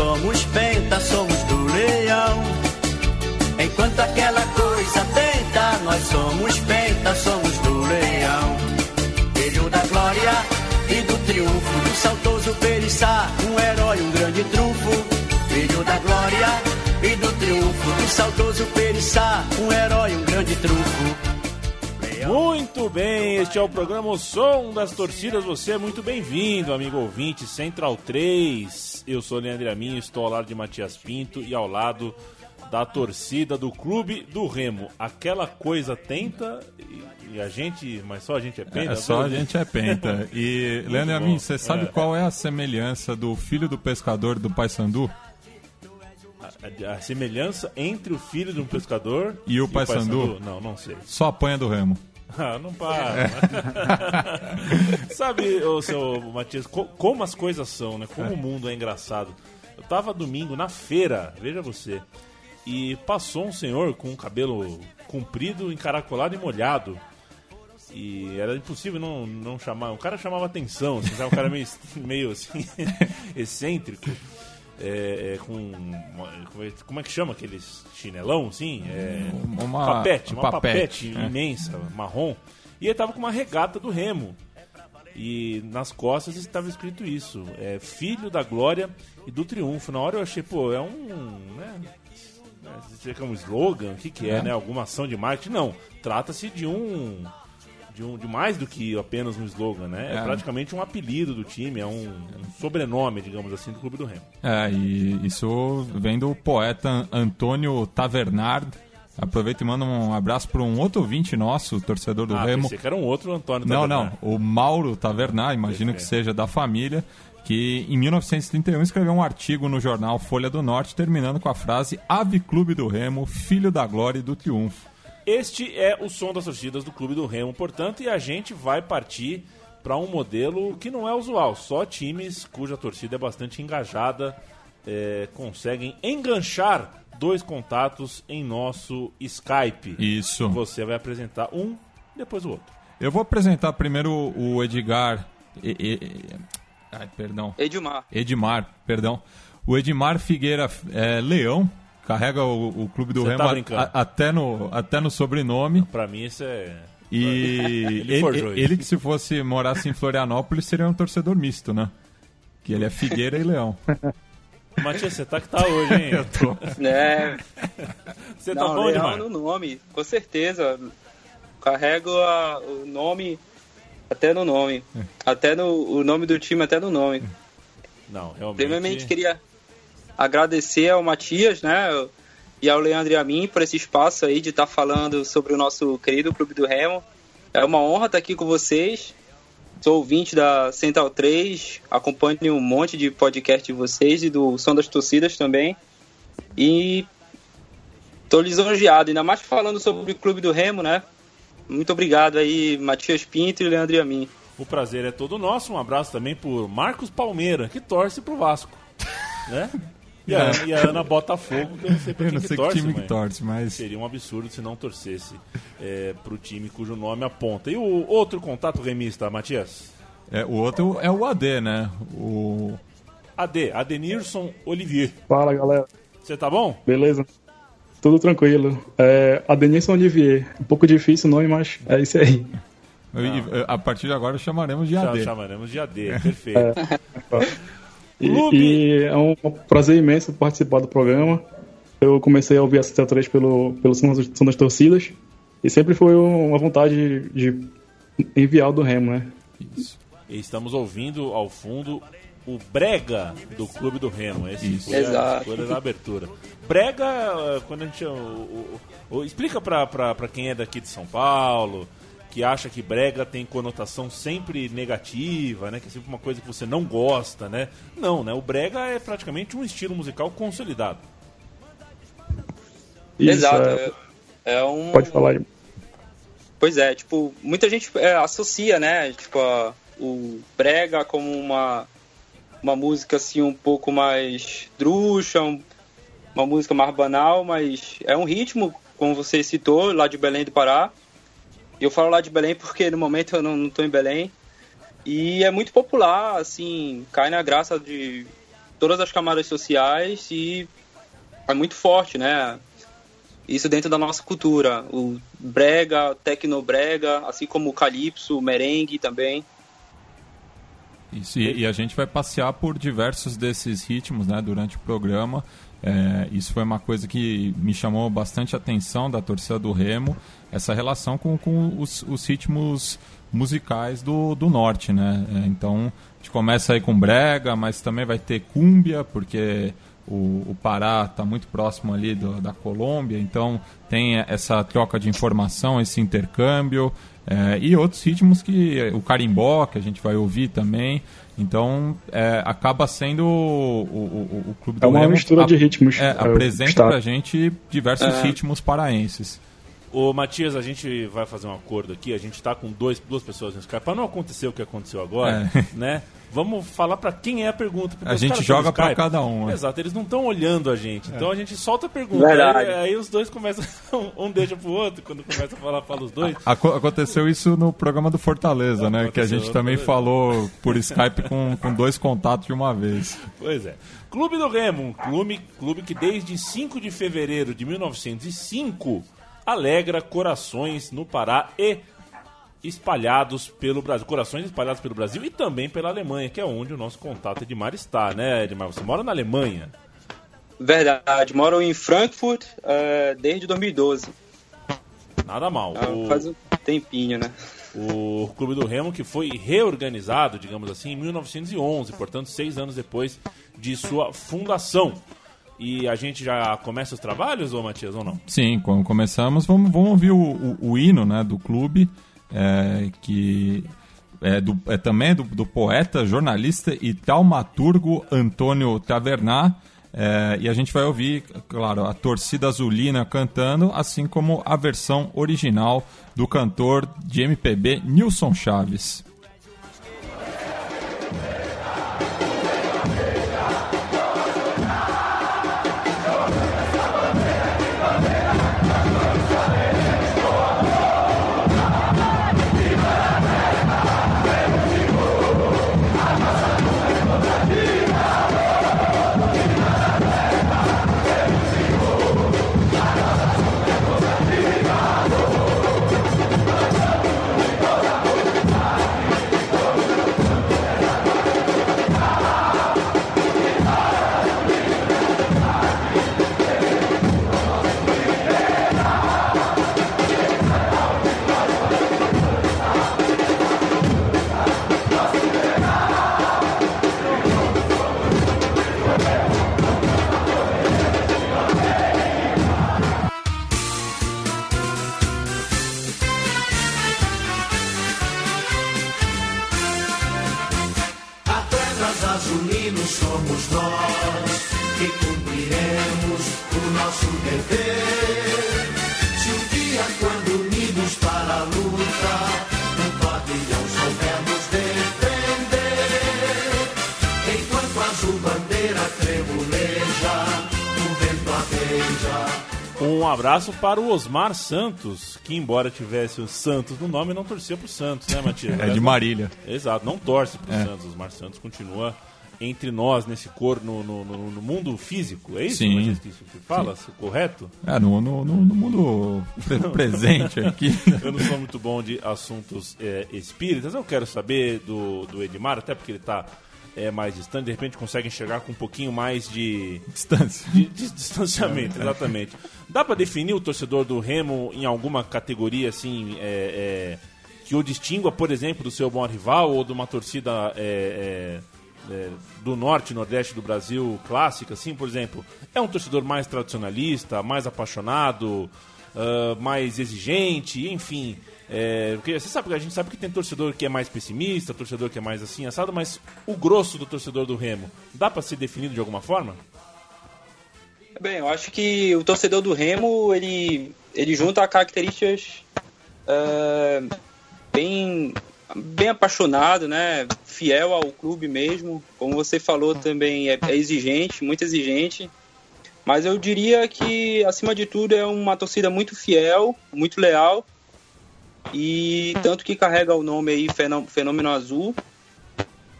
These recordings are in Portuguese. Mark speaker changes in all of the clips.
Speaker 1: somos penta, somos do leão. Enquanto aquela coisa tenta, nós somos penta, somos do leão. Filho da glória e do triunfo, do sautoso periçá, um herói, um grande trunfo. Filho da glória e do triunfo, do sautoso periçá, um herói, um grande trunfo.
Speaker 2: Muito bem, este é o programa o Som das Torcidas. Você é muito bem-vindo, amigo ouvinte, Central 3. Eu sou Leandro Amin, estou ao lado de Matias Pinto e ao lado da torcida do Clube do Remo. Aquela coisa tenta e, e a gente, mas só a gente é penta.
Speaker 3: É, só a gente é penta. E, Leandro Amin, você sabe
Speaker 2: É.
Speaker 3: qual é a semelhança do filho do pescador do Paysandu?
Speaker 2: A, a semelhança entre o filho de um pescador
Speaker 3: E o Paysandu?
Speaker 2: Não, não sei.
Speaker 3: Só apanha do Remo.
Speaker 2: Ah, não para. Sabe, ô, seu Matias, co- como as coisas são, né? Como o mundo é engraçado. Eu tava domingo na feira, veja você, e passou um senhor com o cabelo comprido, encaracolado e molhado. E era impossível não, não chamar. O cara chamava atenção, assim, sabe? Um cara meio, meio assim, excêntrico. É, é, com. como é- Como é que chama aqueles chinelão, assim? É,
Speaker 3: Uma-
Speaker 2: papete, uma
Speaker 3: papete,
Speaker 2: papete,
Speaker 3: é.
Speaker 2: imensa, marrom. E ele tava com uma regata do Remo. E nas costas estava escrito isso: é, Filho da Glória e do Triunfo. Na hora eu achei, pô, é um. Né, né, é um slogan? O que, que é,
Speaker 3: É.
Speaker 2: né? Alguma ação de marketing? Não. Trata-se de um. De, um, de mais do que apenas um slogan, né? É,
Speaker 3: É.
Speaker 2: praticamente um apelido do time, é um, um sobrenome, digamos assim, do Clube do Remo.
Speaker 3: É, e isso vem do poeta Antônio Tavernard. Aproveito e mando um abraço para um outro ouvinte nosso, torcedor do
Speaker 2: ah,
Speaker 3: Remo.
Speaker 2: pensei que era um outro Antônio
Speaker 3: Não,
Speaker 2: Tavernar.
Speaker 3: não. O Mauro Tavernar, imagino que seja da família, que em 1931 escreveu um artigo no jornal Folha do Norte, terminando com a frase Ave Clube do Remo, filho da glória e do triunfo.
Speaker 2: Este é o som das torcidas do Clube do Remo, portanto, e a gente vai partir para um modelo que não é usual. Só times cuja torcida é bastante engajada é, conseguem enganchar dois contatos em nosso Skype.
Speaker 3: Isso.
Speaker 2: Você vai apresentar um, depois o outro.
Speaker 3: Eu vou apresentar primeiro o Edgar. E- e- e- ai, perdão.
Speaker 4: Edmar.
Speaker 3: Edmar, perdão. O Edmar Figueira é, Leão, carrega o, o clube do
Speaker 2: Você
Speaker 3: Remo
Speaker 2: tá
Speaker 3: a- até, no, até no sobrenome.
Speaker 2: Para mim, isso é.
Speaker 3: E
Speaker 2: Ele
Speaker 3: ele, ele que se fosse morasse em Florianópolis seria um torcedor misto, né? Que ele é Figueira e Leão.
Speaker 2: Matias, você tá que tá hoje, hein?
Speaker 3: Eu tô.
Speaker 4: É,
Speaker 2: Você tá
Speaker 4: não,
Speaker 2: bom,
Speaker 4: Leão no nome, com certeza. Carrego a- o nome até no nome. Até no o nome do time, até no nome.
Speaker 2: Não, realmente.
Speaker 4: Primeiramente, queria agradecer ao Matias, né? E ao Leandro e a mim por esse espaço aí de estar falando sobre o nosso querido Clube do Remo. É uma honra estar aqui com vocês. Sou ouvinte da Central 3, acompanho um monte de podcast de vocês e do Som das Torcidas também. E tô lisonjeado, ainda mais falando sobre o Clube do Remo, né? Muito obrigado aí, Matias Pinto e Leandro e a mim.
Speaker 2: O prazer é todo nosso. Um abraço também por Marcos Palmeira, que torce pro Vasco. Né? E a, e a Ana Botafogo, que eu não sei pra
Speaker 3: Eu não sei que
Speaker 2: torce,
Speaker 3: time que torce, mas.
Speaker 2: Seria um absurdo se não torcesse é, pro time cujo nome aponta. E o outro contato remista, Matias?
Speaker 3: É, o outro é o AD, né? O.
Speaker 2: AD, Adenirson Olivier.
Speaker 5: Fala galera,
Speaker 2: Você tá bom?
Speaker 5: beleza? Tudo tranquilo. É, Adenilson Olivier, um pouco difícil o nome, mas é isso aí.
Speaker 3: e- A partir de agora chamaremos de
Speaker 2: Já
Speaker 3: AD.
Speaker 2: chamaremos de AD, perfeito.
Speaker 5: E, e é um prazer imenso participar do programa. Eu comecei a ouvir a Central 3 pelo, pelo Som das- Som das Torcidas e sempre foi uma vontade de enviar o do Remo, né?
Speaker 3: Isso.
Speaker 2: E estamos ouvindo ao fundo o Brega do Clube do Remo. Esse
Speaker 3: Isso.
Speaker 2: foi a da abertura. Brega, eh, quando a gente. o- o- o- explica pra, pra, pra quem é daqui de São Paulo, que acha que brega tem conotação sempre negativa, né? Que é sempre uma coisa que você não gosta, né? Não, né? O brega é praticamente um estilo musical consolidado.
Speaker 5: Isso,
Speaker 4: Exato.
Speaker 5: é,
Speaker 4: É, é um.
Speaker 5: pode falar aí.
Speaker 4: Pois é, tipo, muita gente é, associa, né, tipo, a- o brega como uma, uma música, assim, um pouco mais druxa, um- uma música mais banal, mas é um ritmo, como você citou, lá de Belém do Pará. Eu falo lá de Belém porque no momento eu não, tô em Belém, E é muito popular, assim, cai na graça de todas as camadas sociais e é muito forte, né? Isso dentro da nossa cultura. O brega, tecnobrega, assim como o calypso, o merengue também.
Speaker 3: Isso, e, e, a gente vai passear por diversos desses ritmos né, durante o programa. É, isso foi uma coisa que me chamou bastante atenção da torcida do Remo, essa relação com, com os, os ritmos musicais do, do norte. Né? É, então, a gente começa aí com brega, mas também vai ter cúmbia, porque o, o Pará está muito próximo ali do, da Colômbia, então tem essa troca de informação, esse intercâmbio. É, e outros ritmos que o carimbó, que a gente vai ouvir também. Então, é, acaba sendo o, o, o Clube do
Speaker 5: É uma
Speaker 3: Remo,
Speaker 5: mistura
Speaker 3: a,
Speaker 5: de ritmos.
Speaker 3: É,
Speaker 5: é,
Speaker 3: apresenta pra gente diversos ritmos paraenses.
Speaker 2: Ô, Matias, a gente vai fazer um acordo aqui. A gente tá com dois, duas pessoas no Skype. Pra não acontecer o que aconteceu agora, né? Vamos falar pra quem é a pergunta.
Speaker 3: A gente joga pra
Speaker 2: Skype.
Speaker 3: cada um, né?
Speaker 2: Exato, eles não estão olhando a gente. Então a gente solta a pergunta. Aí, aí os dois começam. Um deixa pro outro. Quando começa a falar, fala os dois.
Speaker 3: Aco- aconteceu isso no programa do Fortaleza, né? Que a gente também
Speaker 2: Fortaleza.
Speaker 3: falou por Skype com, com dois contatos de uma vez.
Speaker 2: Pois é. Clube do Remo, um clube, clube que desde 5 de fevereiro de 1905 alegra corações no Pará e espalhados pelo Brasil. Corações espalhados pelo Brasil e também pela Alemanha, que é onde o nosso contato Edmar está, né, Edmar? Você mora na Alemanha.
Speaker 4: Verdade, moro em Frankfurt eh, desde 2012.
Speaker 2: Nada mal.
Speaker 4: Ah,
Speaker 2: O-
Speaker 4: Faz um tempinho, né?
Speaker 2: o Clube do Remo que foi reorganizado, digamos assim, em 1911, portanto, seis anos depois de sua fundação. E a gente já começa os trabalhos, ô Matias, ou não?
Speaker 3: Sim, quando começamos, vamos, vamos ouvir o, o, o hino né, do clube, é, que é, do, é também do, do poeta, jornalista e taumaturgo Antônio Tavernar. É, e a gente vai ouvir, claro, a torcida azulina cantando, assim como a versão original do cantor de MPB Nilson Chaves.
Speaker 6: Um
Speaker 2: abraço para o Osmar Santos, que embora tivesse o Santos no nome, não torcia pro Santos, né, Matias?
Speaker 3: É de Marília.
Speaker 2: Exato, não torce pro
Speaker 3: É.
Speaker 2: Santos. Osmar Santos continua entre nós nesse cor no, no, no- mundo físico. É isso,
Speaker 3: Sim.
Speaker 2: Matias, que isso que fala? Correto?
Speaker 3: É, no, no, no- no mundo pre- presente aqui.
Speaker 2: Eu não sou muito bom de assuntos é, espíritas. Eu quero saber do, do Edmar, até porque ele está é, mais distante, de repente consegue enxergar com um pouquinho mais de,
Speaker 3: Distância.
Speaker 2: de, de distanciamento, exatamente. Dá para definir o torcedor do Remo em alguma categoria assim é, é, que o distingua, por exemplo, do seu bom rival ou de uma torcida é, é, é, do norte nordeste do Brasil clássica, assim, por exemplo? É um torcedor mais tradicionalista, mais apaixonado, ah, mais exigente, enfim. É, porque você sabe, a gente sabe que tem torcedor que é mais pessimista, torcedor que é mais assim, assado, mas o grosso do torcedor do Remo, dá para ser definido de alguma forma?
Speaker 4: Bem, eu acho que o torcedor do Remo, ele, ele junta características é, bem, bem apaixonado, né? Fiel ao clube mesmo. Como você falou também, é, é exigente, muito exigente. Mas eu diria que, acima de tudo, é uma torcida muito fiel, muito leal. E tanto que carrega o nome aí, Fenô- Fenômeno Azul.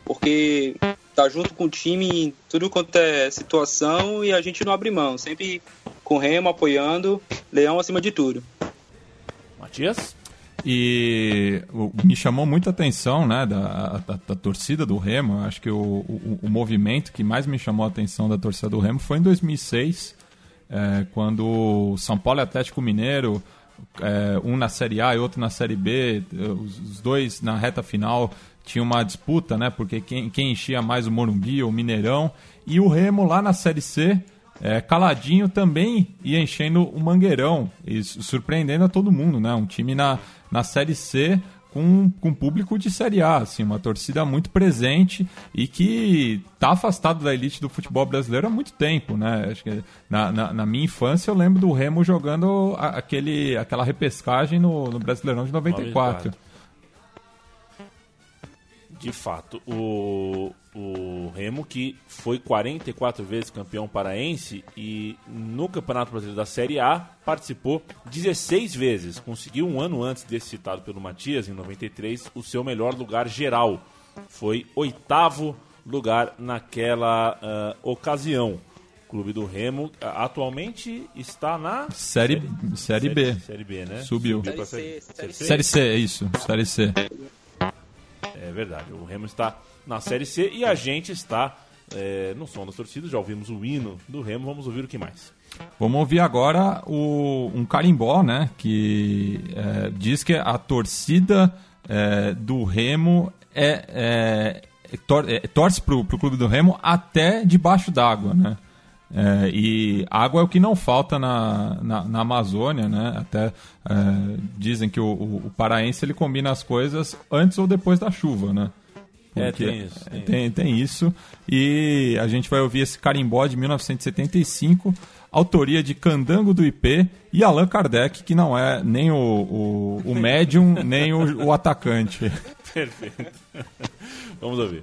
Speaker 4: porque tá junto com o time em tudo quanto é situação e a gente não abre mão, sempre com o Remo apoiando, Leão acima de tudo.
Speaker 2: Matias?
Speaker 3: E o- me chamou muita atenção né, da, da, da torcida do Remo. Acho que o, o, o movimento que mais me chamou a atenção da torcida do Remo foi em 2006, é, quando o São Paulo e Atlético Mineiro, é, um na Série A e outro na Série B, os, dois na reta final tinha uma disputa, né? Porque quem, quem enchia mais o Morumbi, o Mineirão, e o Remo lá na Série C é, caladinho também ia enchendo o Mangueirão, e su- surpreendendo a todo mundo, né? Um time na, na Série C com, com público de Série A, assim, uma torcida muito presente e que tá afastado da elite do futebol brasileiro há muito tempo, né? Acho que na, na, na minha infância eu lembro do Remo jogando a- aquele, aquela repescagem no, no Brasileirão de 94.
Speaker 2: De fato, o, o Remo que foi 44 vezes campeão paraense e no Campeonato Brasileiro da Série A participou 16 vezes. Conseguiu um ano antes desse citado pelo Matias, em 93, o seu melhor lugar geral. Foi oitavo lugar naquela ah, ocasião. O clube do Remo ah, atualmente está na
Speaker 3: Série, série B.
Speaker 2: Série B, né?
Speaker 3: Subiu.
Speaker 4: Série C,
Speaker 2: série C.
Speaker 3: Série C, é isso. Série C.
Speaker 2: É verdade. O Remo está na Série C e a gente está é, no som das torcidas. Já ouvimos o hino do Remo. Vamos ouvir o que mais?
Speaker 3: Vamos ouvir agora o, um carimbó, né? Que é, diz que a torcida é, do Remo é, é, tor é, torce pro, pro clube do Remo até debaixo d'água, né? É, e água é o que não falta na, na, na Amazônia, né? Até é, dizem que o, o, o paraense ele combina as coisas antes ou depois da chuva, né?
Speaker 2: É,
Speaker 3: Porque-
Speaker 2: tem isso, tem
Speaker 3: tem, tem isso. E a gente vai ouvir esse carimbó de 1975, autoria de Candango do IP e Allan Kardec, que não é nem o, o, o médium, nem o, o atacante.
Speaker 2: Perfeito. Vamos ouvir.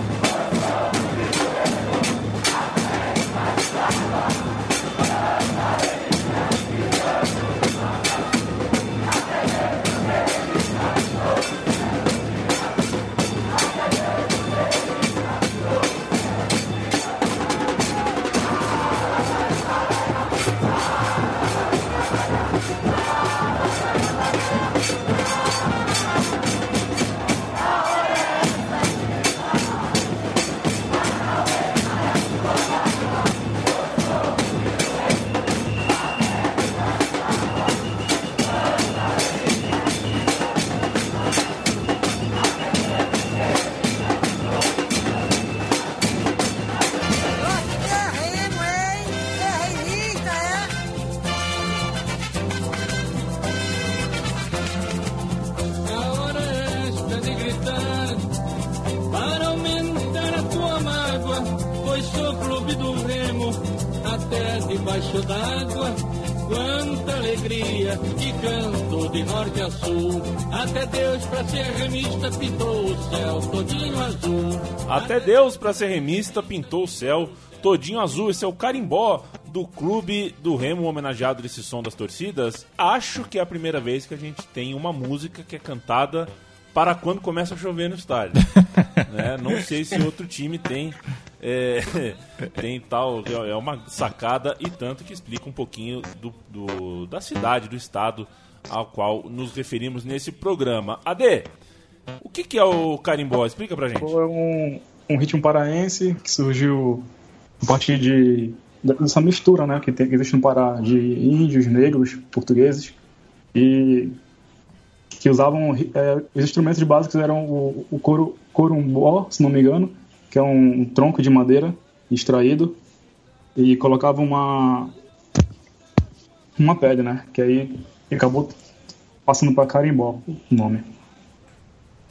Speaker 7: Deus,
Speaker 2: para ser remista, pintou o céu todinho azul. Esse é o carimbó do clube do Remo homenageado desse som das torcidas. Acho que é a primeira vez que a gente tem uma música que é cantada para quando começa a chover no estádio. né? Não sei se outro time tem é, tem tal é uma sacada e tanto que explica um pouquinho do, do- da cidade, do estado ao qual nos referimos nesse programa. Ade, o que, que é o carimbó? Explica pra gente.
Speaker 5: Foi um, um ritmo paraense que surgiu a partir de dessa mistura, né, que, tem, que existe no Pará de índios, negros, portugueses e que usavam é, os instrumentos básicos eram o, o coro, corumbó, se não me engano, que é um tronco de madeira extraído e colocava uma uma pele, né, que aí acabou passando para carimbó o nome.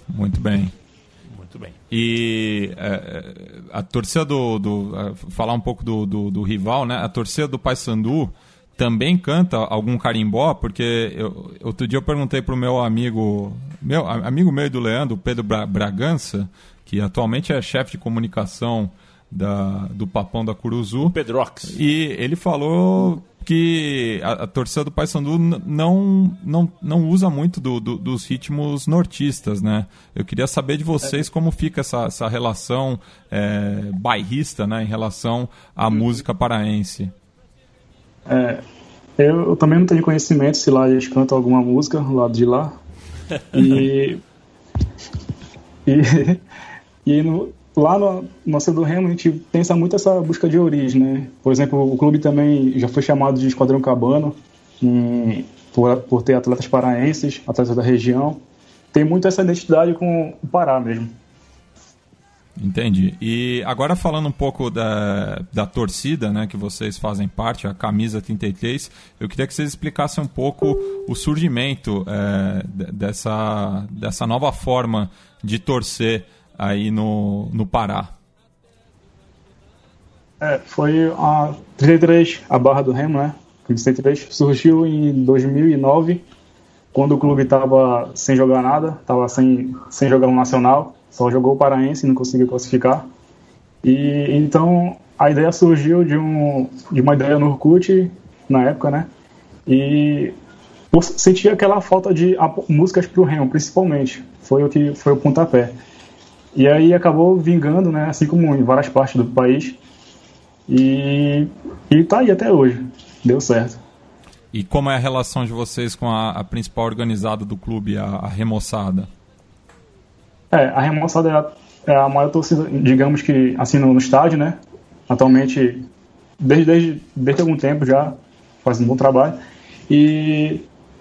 Speaker 3: Muito bem. E é, é, a torcida do. do é, falar um pouco do, do, do rival, né? A torcida do Paysandu também canta algum carimbó, porque eu, outro dia eu perguntei pro meu amigo, meu a- amigo meu e do Leandro, Pedro Bra- Bragança, que atualmente é chefe de comunicação da, do Papão da Curuzu.
Speaker 2: Pedrox.
Speaker 3: E ele falou que a, a torcida do Paysandu não, não, não usa muito do- do- dos ritmos nortistas, né? Eu queria saber de vocês como fica essa, essa relação é, bairrista, né, em relação à música paraense.
Speaker 5: É, eu, eu também não tenho conhecimento se lá eles cantam alguma música do lado de lá. E. e, e no- lá no nosso do Remo a gente pensa muito essa busca de origem, né? Por exemplo, o clube também já foi chamado de Esquadrão Cabano em- por, por ter atletas paraenses, atletas da região. Tem muito essa identidade com o Pará mesmo.
Speaker 3: Entendi. E agora falando um pouco da, da torcida, né, que vocês fazem parte, a camisa 33, eu queria que vocês explicassem um pouco o surgimento é, de- dessa, dessa nova forma de torcer aí no, no Pará.
Speaker 5: É, foi a 33, a barra do Remo, né? Clube 33 surgiu em 2009, quando o clube estava sem jogar nada, estava sem, sem jogar um nacional, só jogou o Paraense e não conseguiu classificar. E então a ideia surgiu de, um, de uma ideia no Orkut, na época, né? E eu sentia aquela falta de músicas para o Remo, principalmente. Foi o que foi o pontapé. E aí acabou vingando, né? Assim como em várias partes do país. E, e tá aí até hoje. Deu certo.
Speaker 3: E como é a relação de vocês com a, a principal organizada do clube, a, a Remoçada?
Speaker 5: É, a Remoçada é a, é a maior torcida, digamos que, assim, no, no estádio, né? Atualmente, desde, desde, desde algum tempo já, faz um bom trabalho. E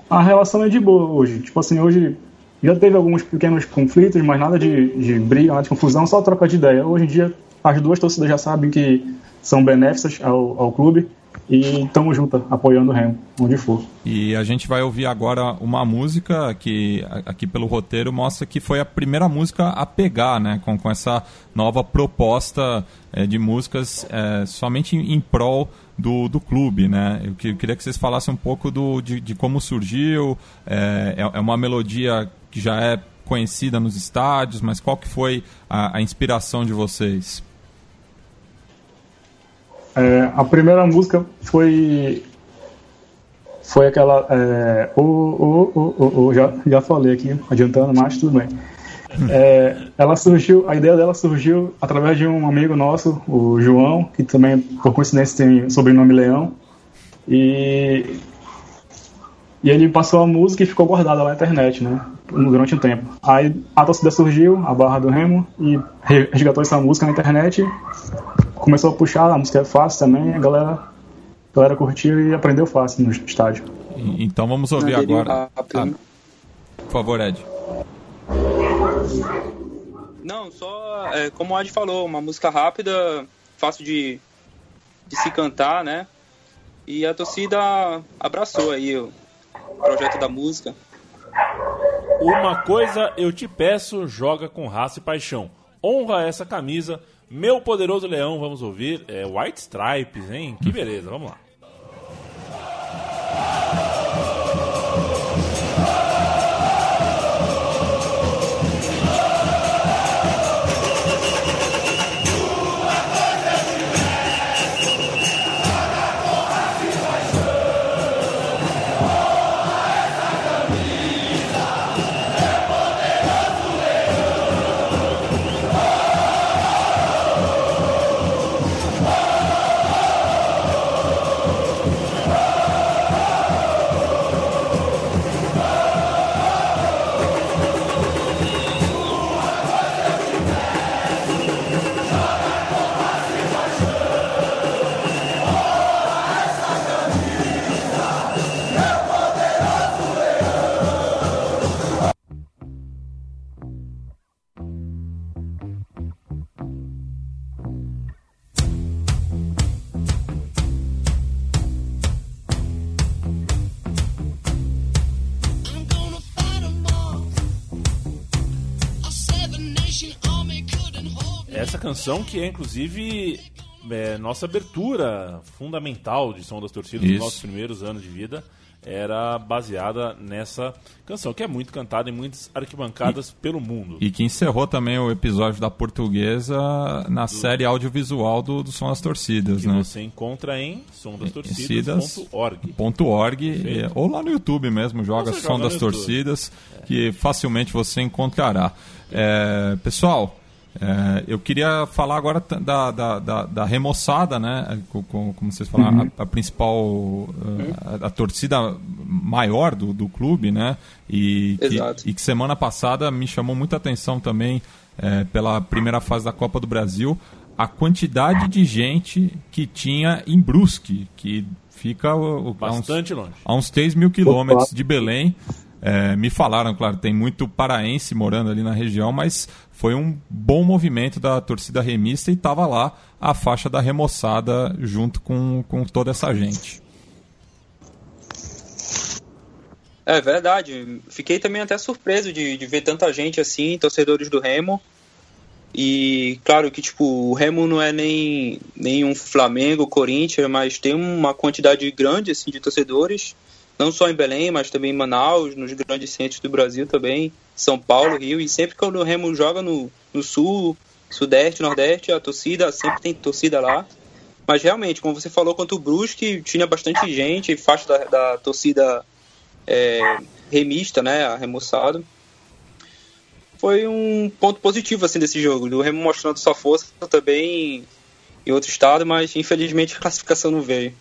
Speaker 5: a relação é de boa hoje. Tipo assim, hoje já teve alguns pequenos conflitos, mas nada de, de briga, nada de confusão, só troca de ideia. Hoje em dia, as duas torcidas já sabem que são benéficas ao, ao clube e estamos juntas, apoiando o Remo, onde for.
Speaker 3: E a gente vai ouvir agora uma música que aqui pelo roteiro mostra que foi a primeira música a pegar, né? Com, com essa nova proposta eh, de músicas eh, somente em, em prol do, do clube, né? Eu, que- eu queria que vocês falassem um pouco do, de, de como surgiu. eh, é, é uma melodia que já é conhecida nos estádios, mas qual que foi a, a inspiração de vocês?
Speaker 5: É, a primeira música foi foi aquela é, o, o, o, o, já, já falei aqui adiantando mas tudo bem É, ela surgiu a ideia dela surgiu através de um amigo nosso o João que também por coincidência tem sobrenome Leão e e ele passou a música e ficou guardada lá na internet, né? Durante um tempo. Aí a torcida surgiu, a Barra do Remo, e re- resgatou essa música na internet. Começou a puxar, a música é fácil também, a galera, a galera curtiu e aprendeu fácil no estádio.
Speaker 3: Então vamos ouvir agora. Ah, por favor, Ed.
Speaker 4: Não, só é, como o Ad falou, uma música rápida, fácil de, de se cantar, né? E a torcida abraçou aí o projeto da música.
Speaker 2: Uma coisa eu te peço, joga com raça e paixão. Honra essa camisa, meu poderoso leão, vamos ouvir. É White Stripes, hein? Que beleza, vamos lá. Canção que é inclusive é, nossa abertura fundamental de Som das Torcidas
Speaker 3: Isso.
Speaker 2: nos nossos primeiros anos de vida era baseada nessa canção, que é muito cantada em muitas arquibancadas pelo mundo.
Speaker 3: E que encerrou também o episódio da portuguesa na série audiovisual do, do Som das Torcidas,
Speaker 2: que
Speaker 3: né?
Speaker 2: você encontra em
Speaker 3: Torcidas.
Speaker 2: sondastorcidas.org.
Speaker 3: Ponto .org,
Speaker 2: Perfeito.
Speaker 3: é, ou lá no YouTube mesmo, joga Som das
Speaker 2: YouTube.
Speaker 3: Torcidas, que facilmente você encontrará. É, pessoal, é, eu queria falar agora da, da, da, da remoçada, né? Co- co- Como vocês falaram, a, a principal, uh, a, a torcida maior do, do clube, né? E que,
Speaker 4: Exato.
Speaker 3: e que semana passada me chamou muita atenção também é, pela primeira fase da Copa do Brasil a quantidade de gente que tinha em Brusque, que fica a uns-
Speaker 2: Bastante longe.
Speaker 3: a uns 3 mil quilômetros de Belém. É, me falaram, claro, tem muito paraense morando ali na região, mas foi um bom movimento da torcida remista e estava lá a faixa da remoçada junto com, com toda essa gente.
Speaker 4: É verdade. Fiquei também até surpreso de, de ver tanta gente assim, torcedores do Remo. E claro que tipo, o Remo não é nem, nem um Flamengo, Corinthians, mas tem uma quantidade grande assim de torcedores, não só em Belém, mas também em Manaus, nos grandes centros do Brasil também, São Paulo, Rio, e sempre que o Remo joga no, no sul, sudeste, nordeste, a torcida sempre tem torcida lá. Mas realmente, como você falou, quanto o Brusque tinha bastante gente, faixa da, da torcida é, remista, né, arremoçado. Foi um ponto positivo assim desse jogo, o Remo mostrando sua força também em outro estado, mas infelizmente a classificação não veio.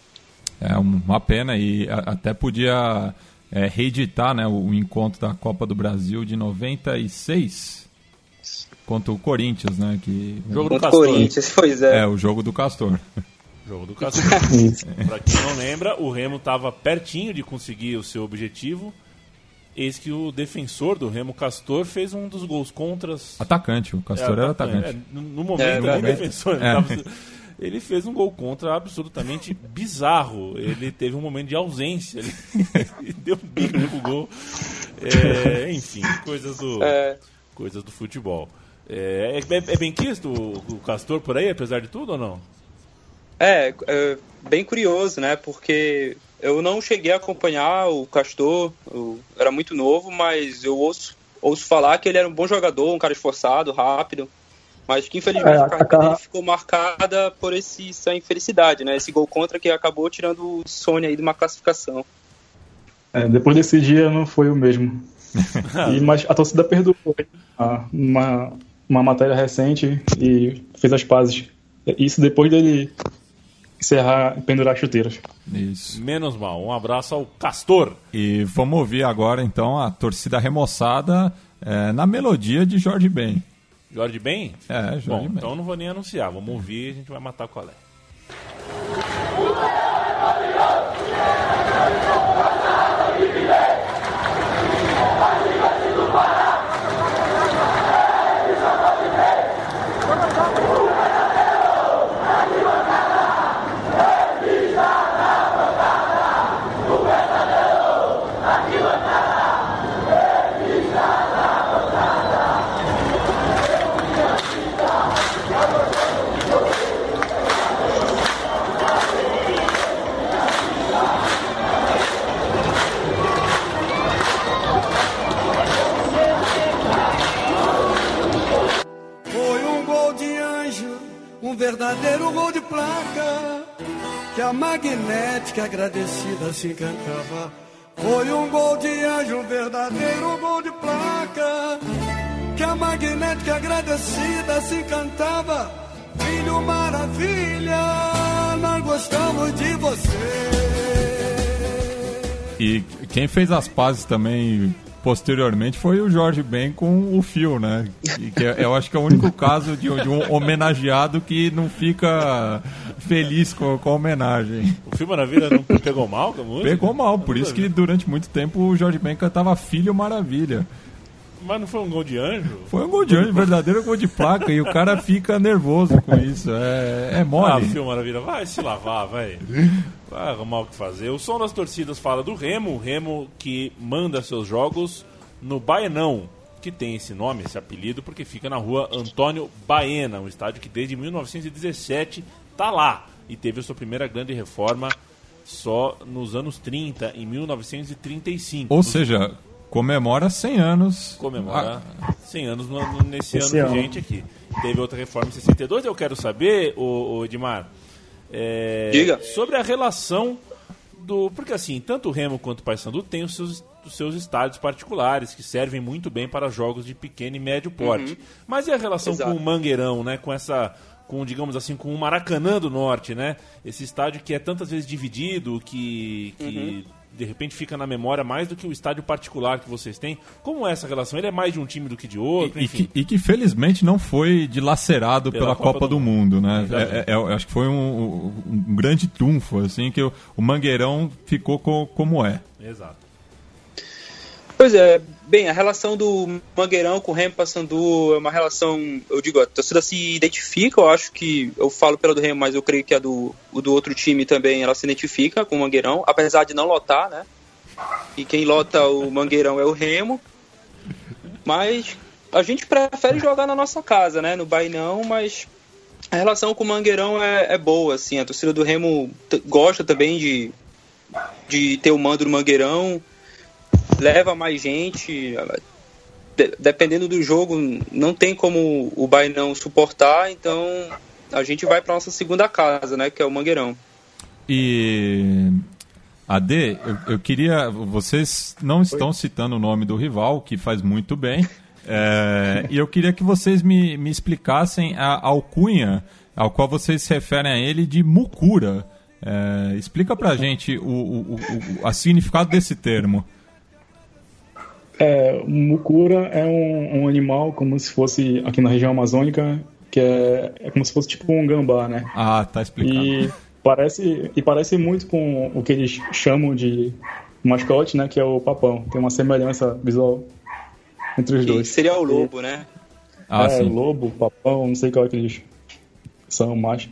Speaker 3: É uma pena e até podia é, reeditar né, o, o encontro da Copa do Brasil de 96 contra o Corinthians, né? Que,
Speaker 2: Jogo do
Speaker 4: Contra o
Speaker 2: Castor.
Speaker 4: Corinthians, pois é.
Speaker 3: é, o jogo do Castor.
Speaker 2: Jogo do Castor. Pra quem não lembra, o Remo estava pertinho de conseguir o seu objetivo. Eis que o defensor do Remo Castor fez um dos gols contras.
Speaker 3: Atacante, o Castor era atacante.
Speaker 2: É, no, no momento,
Speaker 4: É,
Speaker 2: nem
Speaker 4: realmente.
Speaker 2: defensor.
Speaker 3: É.
Speaker 2: tava- Ele fez um gol contra absolutamente bizarro. Ele teve um momento de ausência. Ele, deu um bico pro gol. É, enfim, coisas do,
Speaker 4: É,
Speaker 2: coisas do futebol. É, é, é bem quisto o, o Castor por aí, apesar de tudo ou não?
Speaker 4: É, é bem curioso, né? Porque eu não cheguei a acompanhar o Castor, eu era muito novo, mas eu ouço, ouço falar que ele era um bom jogador, um cara esforçado, rápido, mas que infelizmente
Speaker 5: É,
Speaker 4: a carreira ficou marcada por esse, essa infelicidade, né? Esse gol contra que acabou tirando o sonho aí de uma classificação.
Speaker 5: É, depois desse dia não foi o mesmo. E, mas a torcida perdoou ah, uma, uma matéria recente e fez as pazes. Isso depois dele encerrar, pendurar as chuteiras.
Speaker 3: Isso.
Speaker 2: Menos mal. Um abraço ao Castor.
Speaker 3: E vamos ouvir agora então a torcida remoçada é, na melodia de Jorge Ben.
Speaker 2: Jorge Ben?
Speaker 3: É, Jorge
Speaker 2: Bom,
Speaker 3: Ben.
Speaker 2: então não vou nem anunciar. Vamos ouvir e a gente vai matar qual é.
Speaker 6: Verdadeiro gol de placa, que a magnética agradecida se encantava. Foi um gol de anjo, verdadeiro gol de placa, que a magnética agradecida se encantava. Filho maravilha, nós gostamos de você.
Speaker 3: E quem fez as pazes também posteriormente foi o Jorge Ben com o Phil, né? E que eu acho que é o único caso de, de um homenageado que não fica feliz com, com a homenagem.
Speaker 2: O Fio Maravilha não pegou mal com a música?
Speaker 3: Pegou mal, por isso que durante muito tempo o Jorge Ben cantava Filho Maravilha.
Speaker 2: Mas não foi um gol de anjo?
Speaker 3: Foi um gol de anjo, verdadeiro gol de placa, e o cara fica nervoso com isso. É, é
Speaker 2: Ah,
Speaker 3: mole.
Speaker 2: Fio Maravilha, vai se lavar, vai. Vai arrumar o que fazer. O som das torcidas fala do Remo, o Remo que manda seus jogos no Baenão, que tem esse nome, esse apelido, porque fica na rua Antônio Baena, um estádio que desde 1917 tá lá e teve a sua primeira grande reforma só nos anos 30, em 1935.
Speaker 3: Ou
Speaker 2: Nos-
Speaker 3: seja, comemora 100 anos.
Speaker 2: comemora
Speaker 3: Ah,
Speaker 2: 100 anos no- no- nesse
Speaker 5: Esse
Speaker 2: ano
Speaker 5: ano.
Speaker 2: vigente aqui. Teve outra reforma em 62. Eu quero saber, o, Edmar, é,
Speaker 4: Diga.
Speaker 2: sobre a relação do. Porque assim, tanto o Remo quanto o Paysandu têm os seus, os seus estádios particulares que servem muito bem para jogos de pequeno e médio porte. Mas e a relação
Speaker 4: Exato.
Speaker 2: com o Mangueirão, né? Com essa. Com, digamos assim, com o Maracanã do Norte, né? Esse estádio que é tantas vezes dividido, que, que de repente fica na memória mais do que o estádio particular que vocês têm. Como é essa relação? Ele é mais de um time do que de outro,
Speaker 3: E
Speaker 2: enfim.
Speaker 3: que, e que felizmente não foi dilacerado
Speaker 2: Pela
Speaker 3: pela,
Speaker 2: Copa
Speaker 3: Copa,
Speaker 2: do
Speaker 3: do, Mundo, né? É- é- eu acho que foi um, um grande trunfo, assim, que o, o Mangueirão ficou co- como é.
Speaker 2: Exato.
Speaker 4: Pois é, bem, a relação do Mangueirão com o Remo Passandu é uma relação, eu digo, a torcida se identifica, eu acho que, eu falo pela do Remo, mas eu creio que a do, do outro time também, ela se identifica com o Mangueirão, apesar de não lotar, né? E quem lota o Mangueirão é o Remo, mas a gente prefere jogar na nossa casa, né? No Bainão, mas a relação com o Mangueirão é, é boa, assim, a torcida do Remo gosta também de, de ter o mando do Mangueirão, leva mais gente. de- dependendo do jogo, não tem como o Bainão suportar, então a gente vai para nossa segunda casa, né, que é o Mangueirão.
Speaker 3: E. AD, eu, eu queria. Vocês não estão citando o nome do rival, que faz muito bem. é, e eu queria que vocês me, me explicassem a alcunha ao qual vocês se referem a ele de Mukura. É, explica pra gente o, o, o, o a significado desse termo.
Speaker 5: É, mucura é um, um animal como se fosse aqui na região amazônica, que é, é como se fosse tipo um gambá, né?
Speaker 3: Ah, tá explicado.
Speaker 5: E parece, e parece muito com o que eles chamam de mascote, né? Que é o papão. Tem uma semelhança visual entre os
Speaker 4: Que
Speaker 5: dois.
Speaker 4: seria o lobo, né?
Speaker 3: Ah,
Speaker 5: é,
Speaker 3: sim.
Speaker 5: lobo, papão, não sei qual é que eles são mais.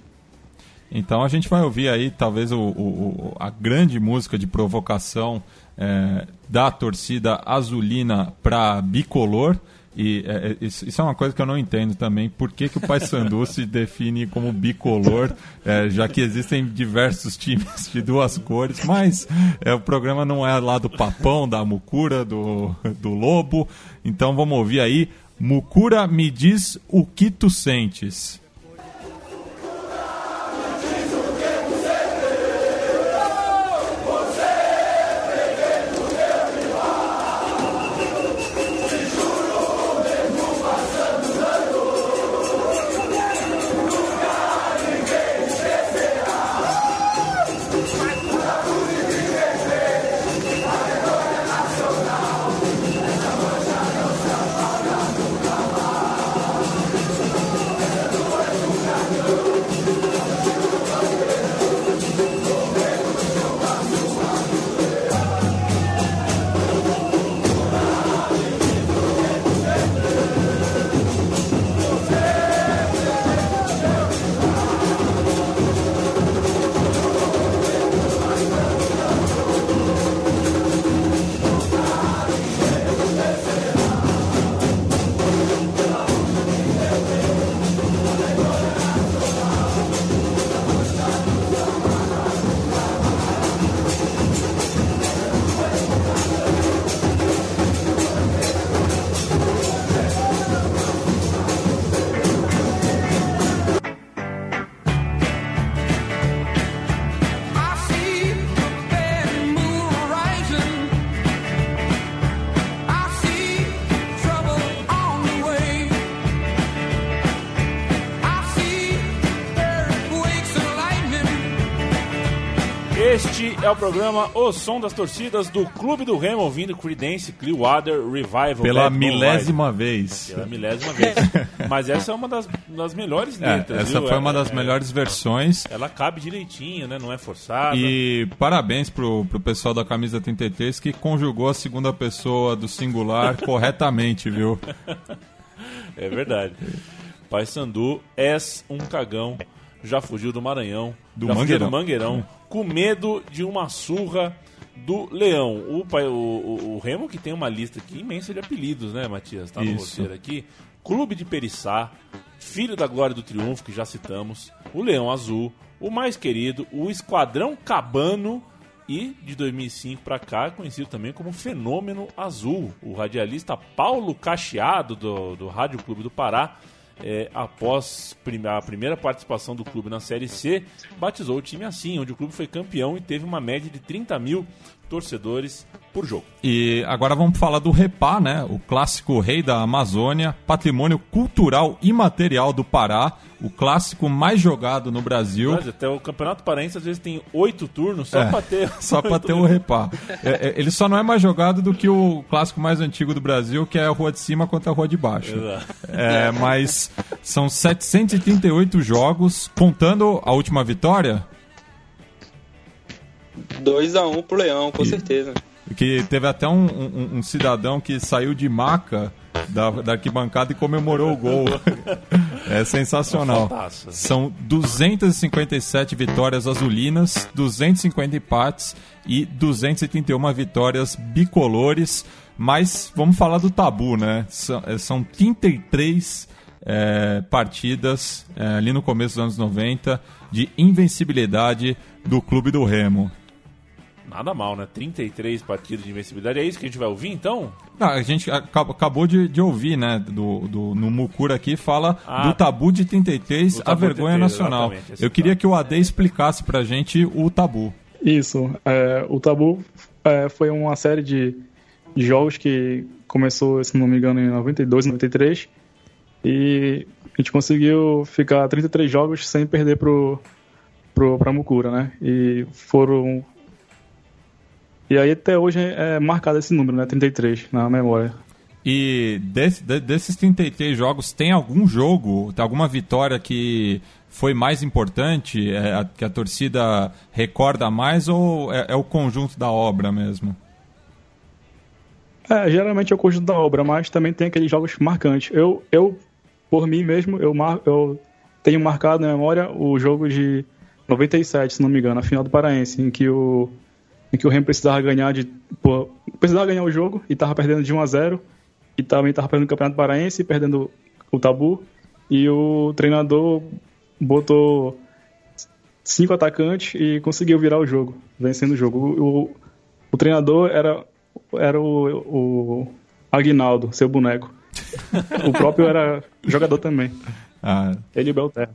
Speaker 3: Então a gente vai ouvir aí talvez o- o- a grande música de provocação é, da torcida azulina para bicolor. E é, é, isso, é uma coisa que eu não entendo também. Por que, que o Paysandu se define como bicolor, é, já que existem diversos times de duas cores, mas é, o programa não é lá do papão, da mucura, do, do lobo. Então vamos ouvir aí. Mucura, me diz o que tu sentes.
Speaker 2: É o programa O Som das Torcidas do Clube do Remo, ouvindo Creedence Clearwater Revival.
Speaker 3: Pela milésima vez.
Speaker 2: Pela milésima vez. Mas essa é uma das, das melhores
Speaker 3: É,
Speaker 2: letras.
Speaker 3: essa
Speaker 2: viu?
Speaker 3: foi uma
Speaker 2: É-
Speaker 3: das
Speaker 2: é-
Speaker 3: melhores versões.
Speaker 2: Ela cabe direitinho, né? Não é forçada.
Speaker 3: E parabéns pro, pro pessoal da camisa 33 que conjugou a segunda pessoa do singular corretamente, viu?
Speaker 2: É verdade. Pai Sandu, és um cagão. Já fugiu do Maranhão.
Speaker 3: Do
Speaker 2: já
Speaker 3: Mangueirão.
Speaker 2: do Mangueirão. Com medo de uma surra do Leão. O, pai- o, o- o Remo que tem uma lista aqui imensa de apelidos, né, Matias? Tá no
Speaker 3: Isso.
Speaker 2: roteiro aqui. Clube de Periçá, Filho da Glória do Triunfo, que já citamos, o Leão Azul, o mais querido, o Esquadrão Cabano e, de 2005 para cá, conhecido também como Fenômeno Azul. O radialista Paulo Cacheado, do, do Rádio Clube do Pará, é, após a primeira participação do clube na Série C, batizou o time assim, onde o clube foi campeão e teve uma média de 30 mil torcedores por jogo.
Speaker 3: E agora vamos falar do Repá, né? O clássico rei da Amazônia, patrimônio cultural imaterial do Pará, o clássico mais jogado no Brasil.
Speaker 2: Mas até o Campeonato Paraense às vezes tem oito turnos só
Speaker 3: É,
Speaker 2: pra ter.
Speaker 3: Só pra ter o repá. É, é, ele só não é mais jogado do que o clássico mais antigo do Brasil, que é a Rua de Cima contra a Rua de Baixo. É, mas são 738 jogos, contando a última vitória,
Speaker 4: 2x1 pro Leão, com
Speaker 3: E-
Speaker 4: certeza.
Speaker 3: que teve até um, um- um cidadão que saiu de maca da, da arquibancada e comemorou o gol. É sensacional.
Speaker 2: Faltaça.
Speaker 3: São 257 vitórias azulinas, 250 empates e 231 vitórias bicolores. Mas vamos falar do tabu, né? São, eh, são 33 eh, partidas eh, ali no começo dos anos 90 de invencibilidade do Clube do Remo.
Speaker 2: Nada mal, né? 33 partidas de invencibilidade. É isso que a gente vai ouvir então?
Speaker 3: Não, a gente acab- acabou de, de ouvir, né? Do, do- no Mucura aqui fala
Speaker 2: Ah,
Speaker 3: do tabu de 33,
Speaker 2: do
Speaker 3: a
Speaker 2: tabu
Speaker 3: vergonha
Speaker 2: 33,
Speaker 3: nacional. Eu queria
Speaker 2: tabu.
Speaker 3: que o AD explicasse pra gente o tabu.
Speaker 5: Isso. é, o Tabu é, foi uma série de, de jogos que começou, se não me engano, em 92, 93. E a gente conseguiu ficar 33 jogos sem perder pro, pro, pra Mukura, né? E foram. E aí até hoje é marcado esse número, né? 33 na memória.
Speaker 3: E desse- de- desses 33 jogos, tem algum jogo, alguma vitória que foi mais importante, é, a- que a torcida recorda mais, ou é, é o conjunto da obra mesmo?
Speaker 5: É, geralmente é o conjunto da obra, mas também tem aqueles jogos marcantes. Eu, eu por mim mesmo, eu, mar, eu tenho marcado na memória o jogo de 97, se não me engano, a final do Paraense, em que o, em que o Remo precisava ganhar de. Pô, precisava ganhar o jogo e tava perdendo de 1 a 0 e também tava perdendo o Campeonato Paraense, perdendo o tabu, e o treinador botou cinco atacantes e conseguiu virar o jogo, vencendo o jogo. O, o, o treinador era, era o, o Aguinaldo, seu boneco. o próprio era jogador também.
Speaker 3: Ah,
Speaker 5: Ele e o Belterra.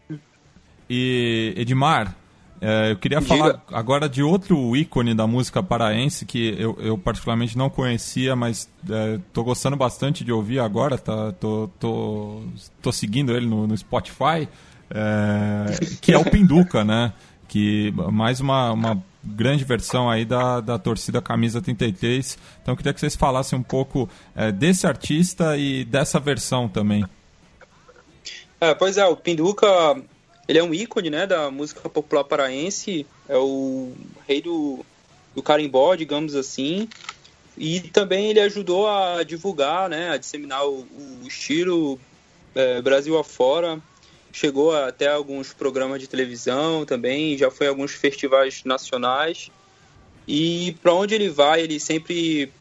Speaker 3: E Edmar, é, eu queria
Speaker 4: Diga.
Speaker 3: falar agora de outro ícone da música paraense que eu, eu particularmente não conhecia, mas é, tô gostando bastante de ouvir agora, tá, tô, tô, tô seguindo ele no, no Spotify, é, que é o Pinduca, né? Que mais uma, uma grande versão aí da, da torcida Camisa 33. Então eu queria que vocês falassem um pouco é, desse artista e dessa versão também.
Speaker 4: É, pois é, o Pinduca, ele é um ícone, né, da música popular paraense, é o rei do, do carimbó, digamos assim, e também ele ajudou a divulgar, né, a disseminar o, o estilo é, Brasil afora, chegou até alguns programas de televisão também, já foi a alguns festivais nacionais, e para onde ele vai, ele sempre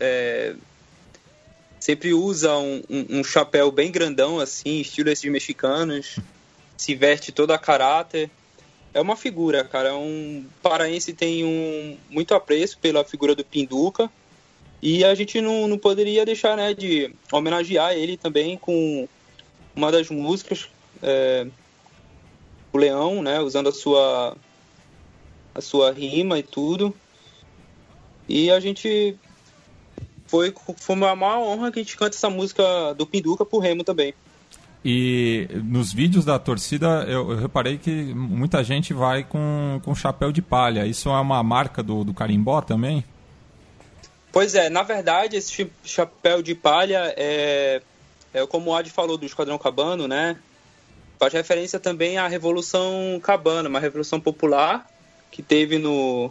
Speaker 4: é, sempre usa um, um- um chapéu bem grandão, assim, estilo esses mexicanos, se veste todo a caráter. É uma figura, cara. Um paraense tem um muito apreço pela figura do Pinduca. E a gente não, não poderia deixar né, de homenagear ele também com uma das músicas, é, o Leão, né, usando a sua, a sua rima e tudo. E a gente foi, foi uma maior honra que a gente canta essa música do Pinduca pro Remo também.
Speaker 3: E nos vídeos da torcida eu, eu reparei que muita gente vai com, com chapéu de palha. Isso é uma marca do, do carimbó também?
Speaker 4: Pois é, na verdade, esse chapéu de palha é, é como o Ad falou do Esquadrão Cabano, né? Faz referência também à Revolução Cabana, uma revolução popular que teve no,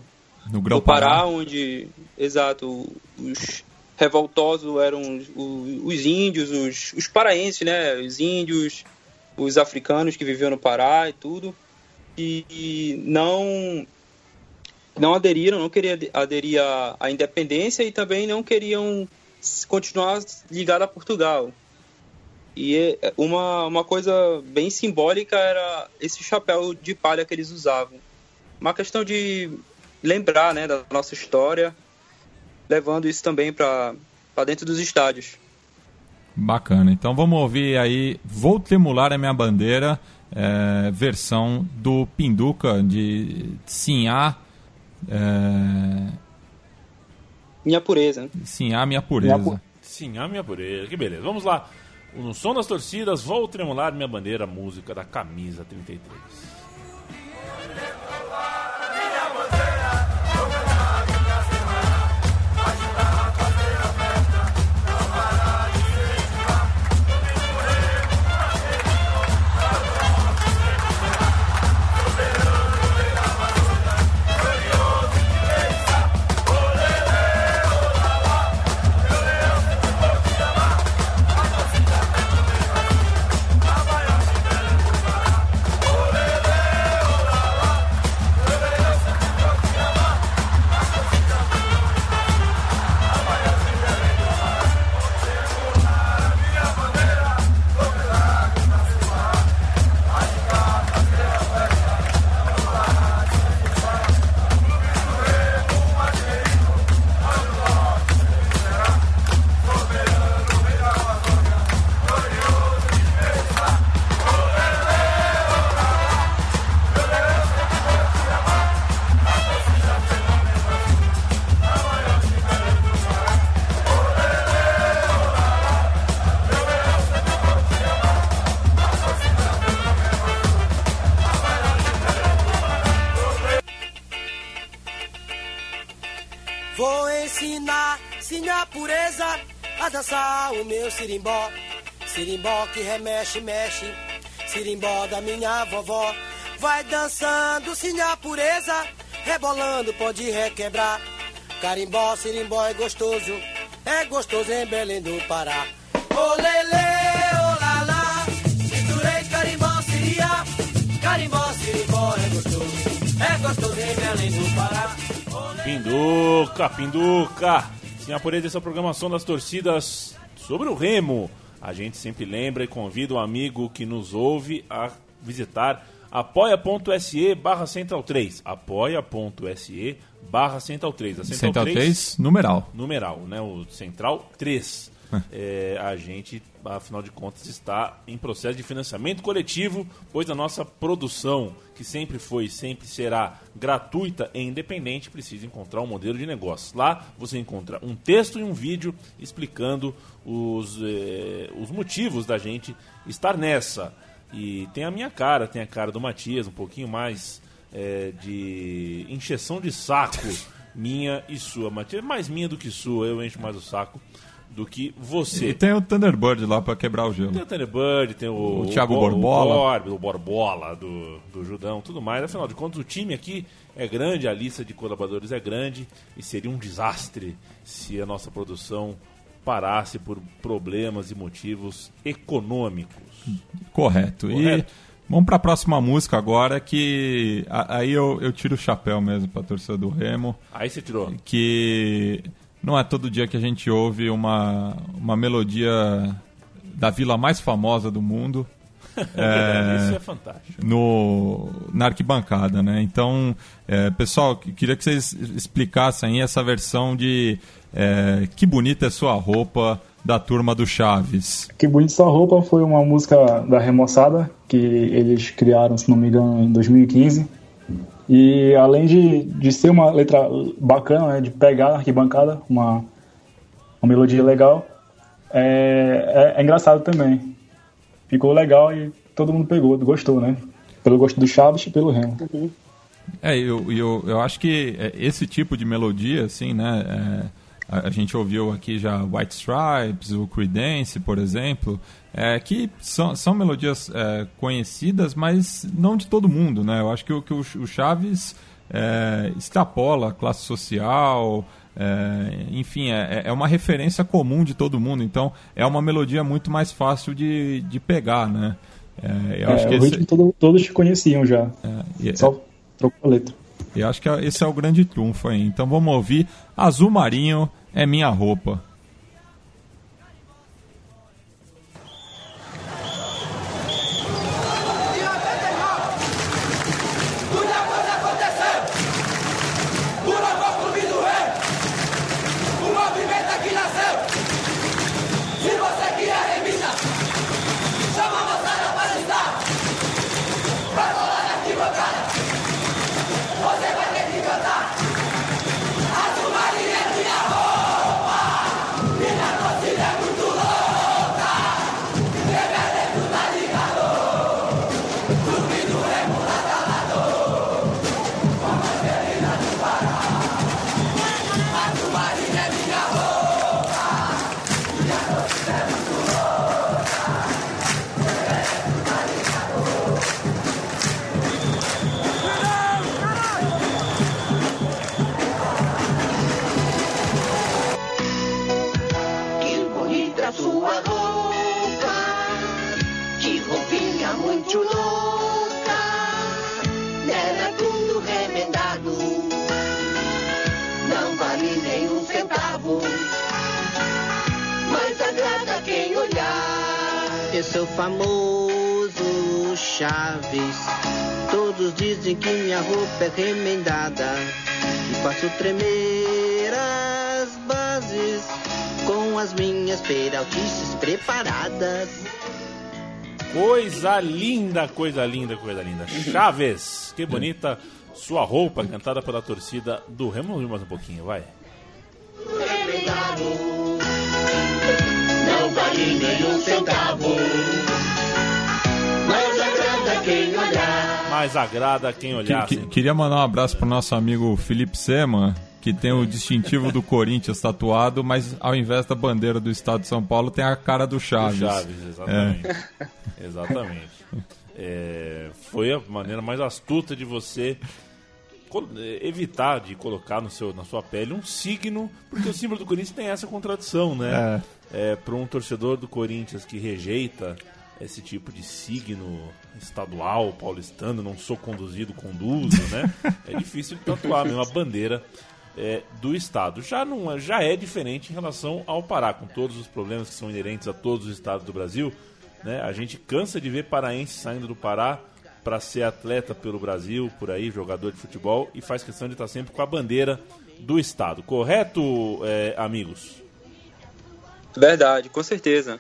Speaker 3: No
Speaker 4: no Pará,
Speaker 3: Pará.
Speaker 4: onde, exato, os revoltosos eram os, os- os índios, os, os paraenses, né? Os índios, os africanos que viviam no Pará e tudo. E, não não aderiram, não queriam aderir à, à independência e também não queriam continuar ligados a Portugal. E é, uma, uma coisa bem simbólica era esse chapéu de palha que eles usavam. Uma questão de lembrar né, da nossa história, levando isso também para dentro dos estádios.
Speaker 3: Bacana. Então vamos ouvir aí Vou Tremular a Minha Bandeira, é, versão do Pinduca de Sinhá. É,
Speaker 4: Minha pureza. né?
Speaker 3: Sinhá Minha Pureza.
Speaker 5: Minha pu-
Speaker 2: a minha pureza. Que beleza. Vamos lá. No som das torcidas, vou tremular minha bandeira, música da camisa 33.
Speaker 8: Meu sirimbó. Sirimbó que remexe, mexe. Sirimbó da minha vovó. Vai dançando, sim, a pureza. Rebolando, pode requebrar. Carimbó, sirimbó é gostoso. É gostoso em Belém do Pará. Olele, olala. Misturei carimbó, siria. Carimbó, sirimbó é gostoso. É gostoso em Belém do Pará.
Speaker 2: Pinduca, Pinduca. Sim, a pureza essa programação das torcidas sobre o Remo. A gente sempre lembra e convida o amigo que nos ouve a visitar apoia.se barra central 3. apoia.se barra central 3. A
Speaker 3: Central 3, numeral.
Speaker 2: numeral, né? O Central 3. É, a gente, afinal de contas, está em processo de financiamento coletivo, pois a nossa produção, que sempre foi e sempre será gratuita e independente, precisa encontrar um modelo de negócio. Lá você encontra um texto e um vídeo explicando os, eh, os motivos da gente estar nessa. E tem a minha cara, tem a cara do Matias, um pouquinho mais eh, de encheção de saco minha e sua. Matias, mais minha do que sua, eu encho mais o saco do que você.
Speaker 3: E tem o Thunderbird lá pra quebrar o gelo.
Speaker 2: Tem o Thunderbird, tem o,
Speaker 3: O Thiago
Speaker 2: Bo-
Speaker 3: Borbola.
Speaker 2: O, Borb, o Borbola do, do Judão, tudo mais. Afinal de contas, o time aqui é grande, a lista de colaboradores é grande e seria um desastre se a nossa produção parasse por problemas e motivos econômicos.
Speaker 3: Correto. E
Speaker 2: Correto.
Speaker 3: vamos pra próxima música agora, que a- aí eu, eu tiro o chapéu mesmo pra torcida do Remo,
Speaker 2: Aí você tirou.
Speaker 3: que não é todo dia que a gente ouve uma, uma melodia da vila mais famosa do mundo.
Speaker 2: Verdade, Isso é fantástico.
Speaker 3: no, na arquibancada, né? Então, é, pessoal, que- queria que vocês explicassem aí essa versão de é, Que Bonita é Sua Roupa, da turma do Chaves.
Speaker 5: Que Bonito Sua Roupa foi uma música da Remoçada que eles criaram, se não me engano, em 2015. E além de, de ser uma letra bacana, né, de pegar na arquibancada, uma, uma melodia legal, é, é, é engraçado também. Ficou legal e todo mundo pegou, gostou, né? Pelo gosto do Chaves e pelo Remo.
Speaker 3: É, eu, eu, eu acho que é, esse tipo de melodia, assim, né? é, a, a gente ouviu aqui já White Stripes, o Creedence, por exemplo, é, que são, são melodias é, conhecidas, mas não de todo mundo, né? Eu acho que o, que o, o Chaves é, extrapola a classe social, é, enfim, é, é uma referência comum de todo mundo, então é uma melodia muito mais fácil de, de pegar, né? É, eu
Speaker 5: É,
Speaker 3: acho que esse,
Speaker 5: todo- todos conheciam já,
Speaker 3: é, e-
Speaker 5: só trocou a letra.
Speaker 3: E acho que esse é o grande trunfo aí. Então vamos ouvir Azul Marinho é minha roupa.
Speaker 9: Peraltices preparadas.
Speaker 2: Coisa linda, coisa linda, coisa linda. Chaves, que bonita sua roupa, cantada pela torcida do Remo. Vamos ouvir mais um pouquinho, vai.
Speaker 10: Não vale nem um centavo Mas agrada quem olhar
Speaker 2: Mais agrada quem olhar.
Speaker 3: Que- que- queria mandar um abraço pro nosso amigo Felipe Sema, que tem o distintivo do Corinthians tatuado, mas ao invés da bandeira do estado de São Paulo tem a cara do Chaves.
Speaker 2: Do Chaves, exatamente. Exatamente. É, foi a maneira mais astuta de você evitar de colocar no seu, na sua pele um signo, porque o símbolo do Corinthians tem essa contradição, né? É. Para um torcedor do Corinthians que rejeita esse tipo de signo estadual, paulistano, não sou conduzido, conduzo, né? É difícil tatuar mesmo a bandeira é, do estado. Já não é- já é diferente em relação ao Pará, com todos os problemas que são inerentes a todos os estados do Brasil. Né? A gente cansa de ver paraense saindo do Pará para ser atleta pelo Brasil, por aí, jogador de futebol, e faz questão de estar sempre com a bandeira do estado. Correto, é, amigos?
Speaker 4: Verdade, com certeza.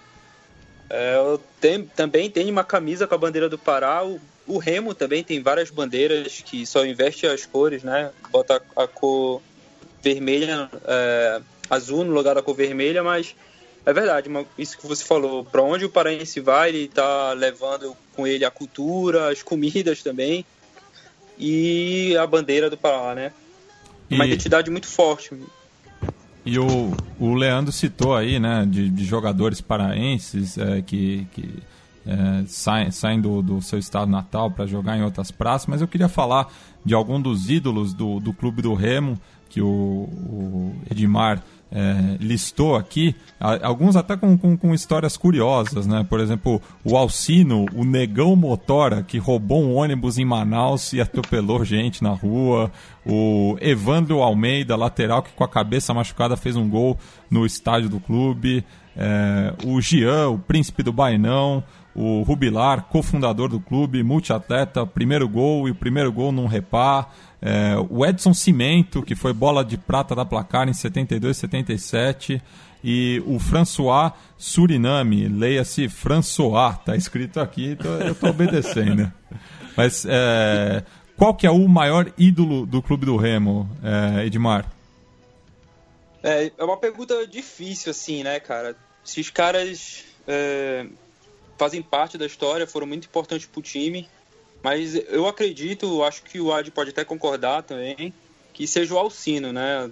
Speaker 4: É, eu tenho- também tenho uma camisa com a bandeira do Pará. O, o Remo também tem várias bandeiras que só investe as cores, né? Bota a, a cor vermelha, é, azul no lugar da cor vermelha, mas é verdade, isso que você falou. Para onde o paraense vai, ele tá levando com ele a cultura, as comidas também e a bandeira do Pará, né? Uma
Speaker 3: E-
Speaker 4: identidade muito forte.
Speaker 3: E o, o Leandro citou aí, né, de, de jogadores paraenses é, que, que é, saem, saem do, do seu estado natal para jogar em outras praças, mas eu queria falar de algum dos ídolos do, do Clube do Remo, que o, o Edmar é, listou aqui, alguns até com, com, com histórias curiosas, né? Por exemplo, o Alcino, o Negão Motora, que roubou um ônibus em Manaus e atropelou gente na rua. O Evandro Almeida, lateral, que com a cabeça machucada fez um gol no estádio do clube. É, o Gian, o príncipe do Bainão. O Rubilar, cofundador do clube, multiatleta, primeiro gol e o primeiro gol num repá. É, o Edson Cimento, que foi bola de prata da placar em 72 77. E o François Suriname, leia-se François, tá escrito aqui, então eu tô obedecendo. Mas é, qual que é o maior ídolo do clube do Remo, é, Edmar?
Speaker 4: É, é uma pergunta difícil, assim, né, cara? Se os caras é, fazem parte da história, foram muito importantes pro time, mas eu acredito, acho que o Ad pode até concordar também, que seja o Alcino, né?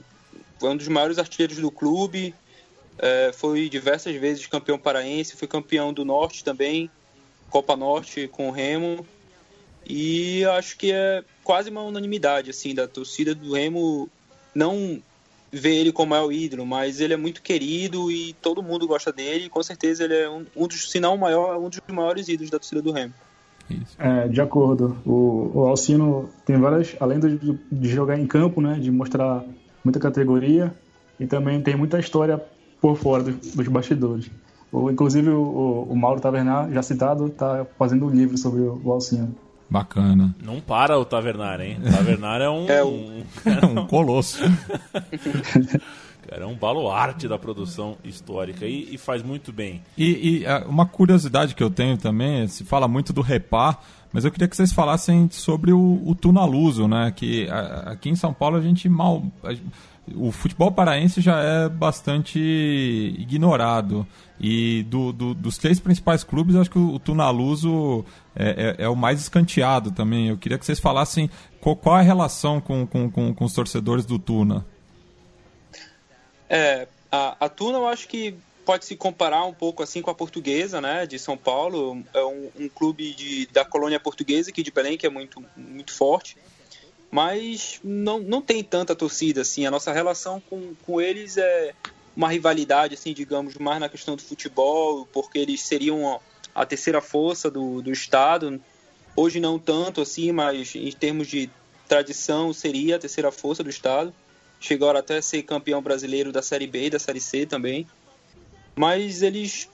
Speaker 4: Foi um dos maiores artilheiros do clube, é, foi diversas vezes campeão paraense, foi campeão do Norte também, Copa Norte com o Remo, e acho que é quase uma unanimidade, assim, da torcida do Remo não vê ele como maior ídolo, mas ele é muito querido e todo mundo gosta dele. E com certeza ele é um, um dos, se não o maior, um dos maiores ídolos da torcida do Remo.
Speaker 3: Isso.
Speaker 5: É, de acordo. O, o Alcino tem várias, além de, de jogar em campo, né, de mostrar muita categoria, e também tem muita história por fora dos, dos bastidores. O, inclusive o, o Mauro Tavernar, já citado, está fazendo um livro sobre o, o Alcino.
Speaker 3: Bacana.
Speaker 2: Não para o Tavernar, hein? O Tavernar é um.
Speaker 4: É
Speaker 2: um...
Speaker 3: É um colosso.
Speaker 2: Cara, é um baluarte da produção histórica e, e faz muito bem.
Speaker 3: E, e, ah, uma curiosidade que eu tenho também, se fala muito do Repá, mas eu queria que vocês falassem sobre o, o Tunaluso, né? Que a- aqui em São Paulo a gente mal. a- o futebol paraense já é bastante ignorado. E do, do- dos três principais clubes, acho que o, o Tunaluso é, é- é o mais escanteado também. Eu queria que vocês falassem qual, qual a relação com, com, com, com os torcedores do Tuna.
Speaker 4: É, a, a Tuna eu acho que pode se comparar um pouco assim com a portuguesa, né, de São Paulo. É um, um clube de, da colônia portuguesa aqui de Belém, que é muito, muito forte. Mas não, não tem tanta torcida assim. A nossa relação com, com eles é uma rivalidade, assim, digamos, mais na questão do futebol, porque eles seriam a, terceira força do, do estado. Hoje não tanto assim, mas em termos de tradição seria a terceira força do estado chegaram até a ser campeão brasileiro da Série B e da Série C também. Mas eles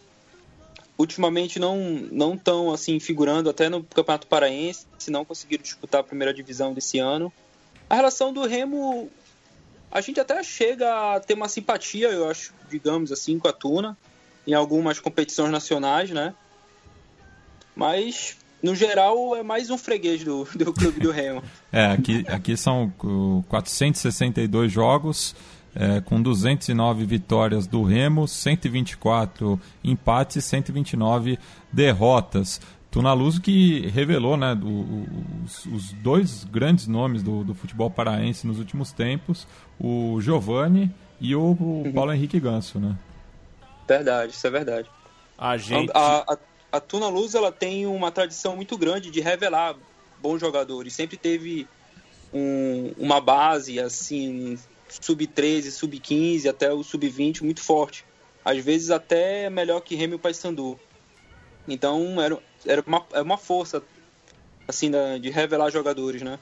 Speaker 4: ultimamente não não estão assim figurando até no Campeonato Paraense, se não conseguiram disputar a primeira divisão desse ano. A relação do Remo a gente até chega a ter uma simpatia, eu acho, digamos assim, com a Tuna em algumas competições nacionais, né? Mas no geral é mais um freguês do, do clube do Remo.
Speaker 3: É, aqui, aqui são uh, 462 jogos, é, com 209 vitórias do Remo, 124 empates e 129 derrotas. Tunaluso que revelou né, o- os, os dois grandes nomes do, do futebol paraense nos últimos tempos, o Giovani e o, o Paulo Henrique Ganso. Né?
Speaker 4: Verdade, isso é verdade.
Speaker 2: A gente.
Speaker 4: A, a, a Tuna Luz ela tem uma tradição muito grande de revelar bons jogadores. Sempre teve um- uma base assim, sub-13, sub-15 até o sub-20 muito forte. Às vezes até melhor que Remy e Paysandu. Então era, era uma, é uma força assim de revelar jogadores, né?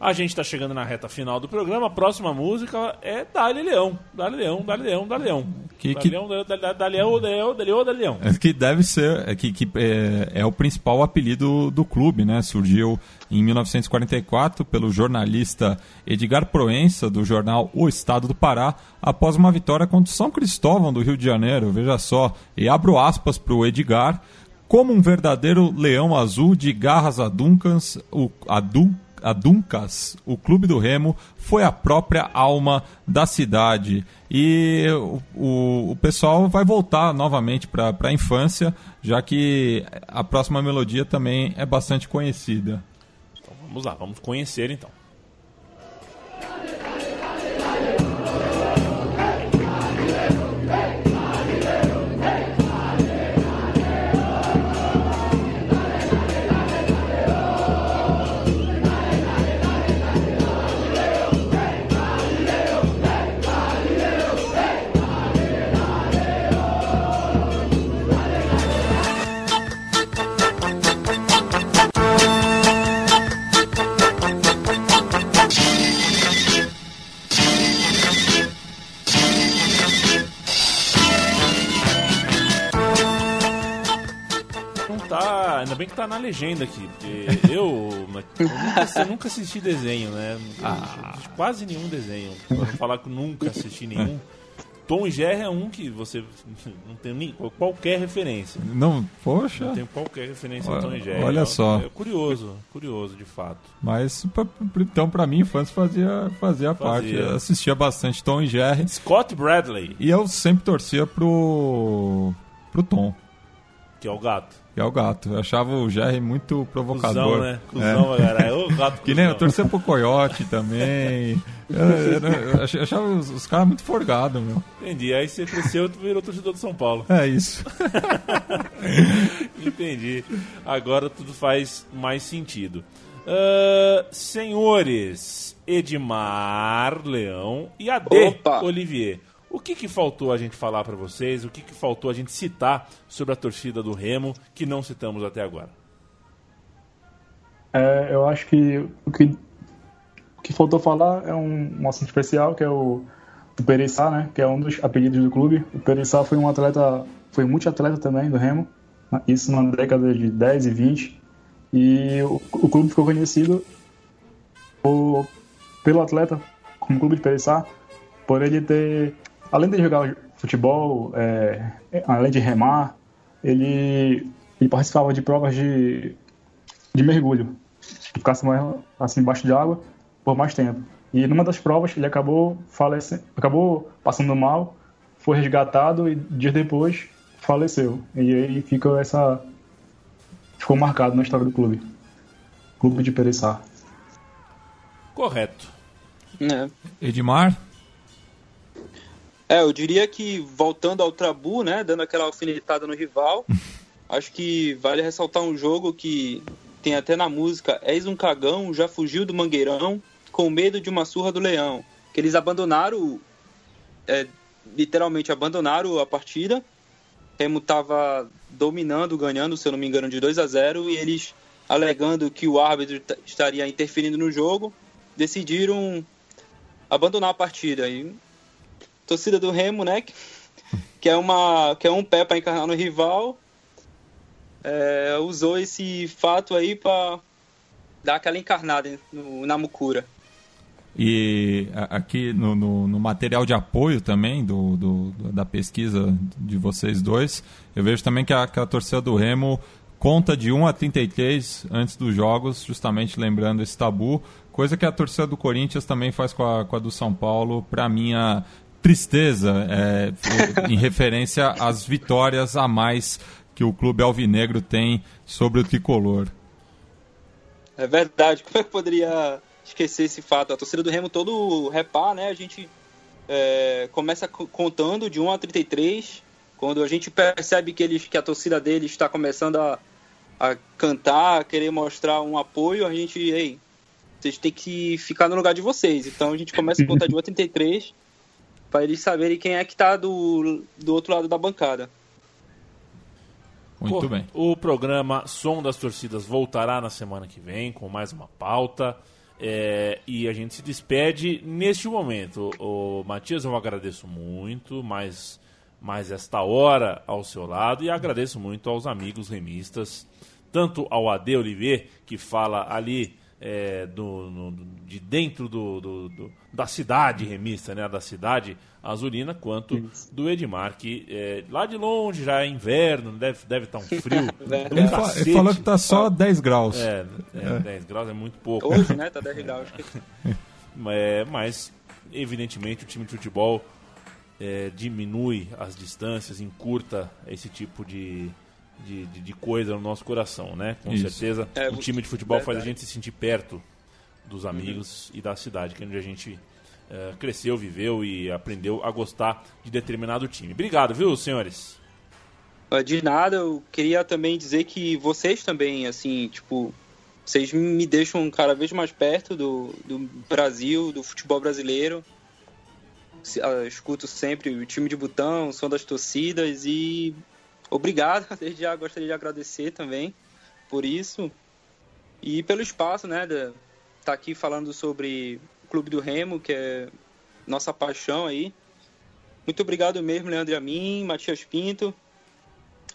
Speaker 2: A gente tá chegando na reta final do programa. A próxima música é Dali Leão. Dali Leão, Dali Leão, Dali Leão.
Speaker 3: Que-
Speaker 2: Dali
Speaker 3: que-
Speaker 2: Leão, Dali Leão, Dali Leão, Dali Leão.
Speaker 3: É que deve ser, é que, que é, é o principal apelido do clube, né? Surgiu em 1944 pelo jornalista Edgar Proença, do jornal O Estado do Pará, após uma vitória contra o São Cristóvão do Rio de Janeiro. Veja só, e abro aspas para o Edgar. Como um verdadeiro leão azul de garras aduncas, o, adun, aduncas, o Clube do Remo foi a própria alma da cidade. E o, o, o pessoal vai voltar novamente para a infância, já que a próxima melodia também é bastante conhecida.
Speaker 2: Então vamos lá, vamos conhecer então. Tá. Ainda bem que tá na legenda aqui, porque eu, eu nunca, eu nunca assisti desenho, né?
Speaker 3: Ah.
Speaker 2: Quase nenhum desenho. Pra não falar que nunca assisti nenhum. Tom e Jerry é um que você não tem nem qualquer referência.
Speaker 3: Não, poxa.
Speaker 2: Não tem qualquer referência
Speaker 3: Olha-
Speaker 2: a Tom e Jerry.
Speaker 3: olha
Speaker 2: É-
Speaker 3: só.
Speaker 2: É curioso, curioso de fato.
Speaker 3: Mas então para mim infância fazia fazia, parte.
Speaker 2: Fazia.
Speaker 3: Eu assistia bastante Tom e Jerry
Speaker 2: Scott Bradley,
Speaker 3: e eu sempre torcia pro pro Tom,
Speaker 2: que é o gato.
Speaker 3: Que é o gato. Eu achava o Jerry muito provocador.
Speaker 2: Cusão, né? Cusão,
Speaker 3: É.
Speaker 2: caralho. Ô, gato
Speaker 3: Que nem eu torcia pro Coyote também. Eu, eu- eu ach- eu achava os, os caras muito forgados, meu.
Speaker 2: Entendi. Aí você cresceu e virou torcedor do São Paulo.
Speaker 3: É isso.
Speaker 2: Entendi. Agora tudo faz mais sentido. Ah, senhores Edmar Leão e AD
Speaker 4: Opa!
Speaker 2: Olivier, o que, que faltou a gente falar pra vocês? O que, que faltou a gente citar sobre a torcida do Remo que não citamos até agora?
Speaker 5: É, eu acho que o que, que faltou falar é um, um assunto especial, que é o, o Perissá, né? Que é um dos apelidos do clube. O Perissá foi um atleta, foi multiatleta também do Remo, isso na década de 10 e 20. E o, o clube ficou conhecido por, pelo atleta, como clube de Perissá, por ele ter, além de jogar futebol, é, além de remar, ele, ele participava de provas de, de mergulho, ficasse mais assim embaixo de água por mais tempo. E numa das provas ele acabou falecendo, acabou passando mal, foi resgatado e dias depois faleceu. E aí fica essa ficou marcado na história do clube. Clube de Pereçá.
Speaker 2: Correto.
Speaker 4: É.
Speaker 3: Edmar?
Speaker 4: É, eu diria que voltando ao Trabu, né, dando aquela alfinetada no rival, acho que vale ressaltar um jogo que tem até na música És um cagão, já fugiu do mangueirão, com medo de uma surra do leão. Que eles abandonaram, é, literalmente abandonaram a partida. Remo estava dominando, ganhando, se eu não me engano, de 2 a 0 e eles, alegando que o árbitro estaria interferindo no jogo, decidiram abandonar a partida. E torcida do Remo, né? Que é, uma, que é um pé para encarnar no rival. É, usou esse fato aí para dar aquela encarnada no, na Mucura.
Speaker 3: E aqui no, no, no, material de apoio também do, do, da pesquisa de vocês dois, eu vejo também que a, que a torcida do Remo conta de 1 a 33 antes dos jogos, justamente lembrando esse tabu, coisa que a torcida do Corinthians também faz com a, com a do São Paulo, para minha tristeza, é, em referência às vitórias a mais que o clube alvinegro tem sobre o tricolor.
Speaker 4: É verdade, como é que poderia esquecer esse fato? A torcida do Remo todo repar, né? A gente é, começa contando de 1 a 33, quando a gente percebe que, eles, que a torcida deles está começando a, a cantar, a querer mostrar um apoio, a gente, ei, vocês têm que ficar no lugar de vocês. Então a gente começa a contar de 1 a 33 para eles saberem quem é que está do, do outro lado da bancada.
Speaker 3: Muito Pô, bem.
Speaker 2: O programa Som das Torcidas voltará na semana que vem com mais uma pauta. É, e a gente se despede neste momento. O, Matias, eu agradeço muito, mais, mais esta hora ao seu lado, e agradeço muito aos amigos remistas, tanto ao Ade Olivier, que fala ali é, do, no, de dentro do, do, do, da cidade remista, né, da cidade azulina, quanto Isso. do Edmar, que é, lá de longe já é inverno, deve estar deve tá um frio.
Speaker 3: ele, fa ele, falou que está só 10 graus.
Speaker 2: É, é, é, 10 graus é muito pouco.
Speaker 4: Hoje, né, tá 10 graus.
Speaker 2: é, mas, evidentemente, o time de futebol é, diminui as distâncias, encurta esse tipo de de, de, de, coisa no nosso coração, né? Com Isso. certeza, é, o time de futebol verdade. faz a gente se sentir perto dos amigos uhum. e da cidade, que é onde a gente uh, cresceu, viveu e aprendeu a gostar de determinado time. Obrigado, viu, senhores?
Speaker 4: De nada, eu queria também dizer que vocês também, assim, tipo, vocês me deixam cada vez mais perto do, do Brasil, do futebol brasileiro. Eu escuto sempre o time de botão, o som das torcidas e obrigado, desde já gostaria de agradecer também por isso e pelo espaço, né, de estar tá aqui falando sobre o Clube do Remo, que é nossa paixão aí. Muito obrigado mesmo, Leandro a mim, Matias Pinto.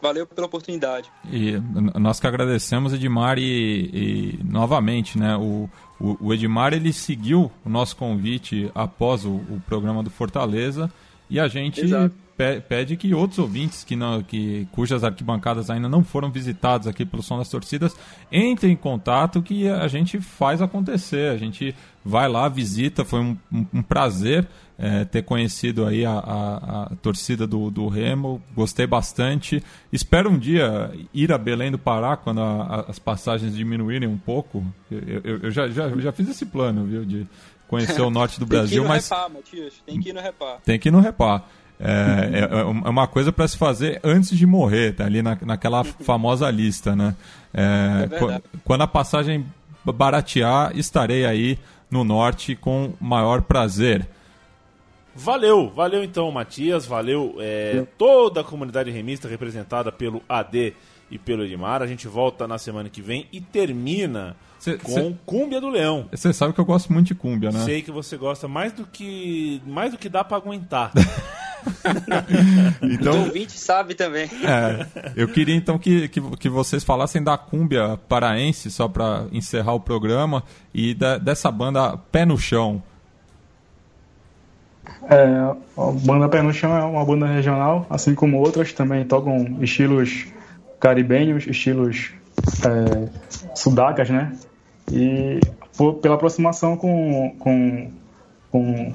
Speaker 4: Valeu pela oportunidade.
Speaker 3: E nós que agradecemos, Edmar, e, e novamente, né, o, o, o, Edmar ele seguiu o nosso convite após o, o programa do Fortaleza e a gente Exato pede que outros ouvintes que não, que, cujas arquibancadas ainda não foram visitados aqui pelo Som das Torcidas entrem em contato que a gente faz acontecer. A gente vai lá, visita. Foi um, um, prazer é, ter conhecido aí a, a, a, torcida do, do Remo. Gostei bastante. Espero um dia ir a Belém do Pará quando a, as passagens diminuírem um pouco. Eu, eu, eu já, já, já fiz esse plano, viu? De conhecer o norte do Brasil, mas.
Speaker 4: Repar, Matias. Tem que ir no Repar.
Speaker 3: Tem que ir no Repar. É, é, é, uma coisa para se fazer antes de morrer, tá ali na, naquela famosa lista, né? É, é quando a passagem baratear, estarei aí no norte com maior prazer.
Speaker 2: Valeu, valeu então, Matias, valeu é, toda a comunidade remista representada pelo AD e pelo Edmar. A gente volta na semana que vem e termina
Speaker 3: Cê-
Speaker 2: com
Speaker 3: cê-
Speaker 2: Cúmbia do Leão.
Speaker 3: Você sabe que eu gosto muito de cúmbia, né?
Speaker 2: Sei que você gosta mais do que mais do que dá pra aguentar.
Speaker 3: Então,
Speaker 4: ouvintes sabem também.
Speaker 3: é, eu queria então que, que, que vocês falassem da cúmbia paraense, só para encerrar o programa, e da- dessa banda Pé no Chão.
Speaker 5: É, a banda Pé no Chão é uma banda regional, assim como outras também tocam estilos caribenhos, estilos é, sudacas, né? E por- pela aproximação com, com, com...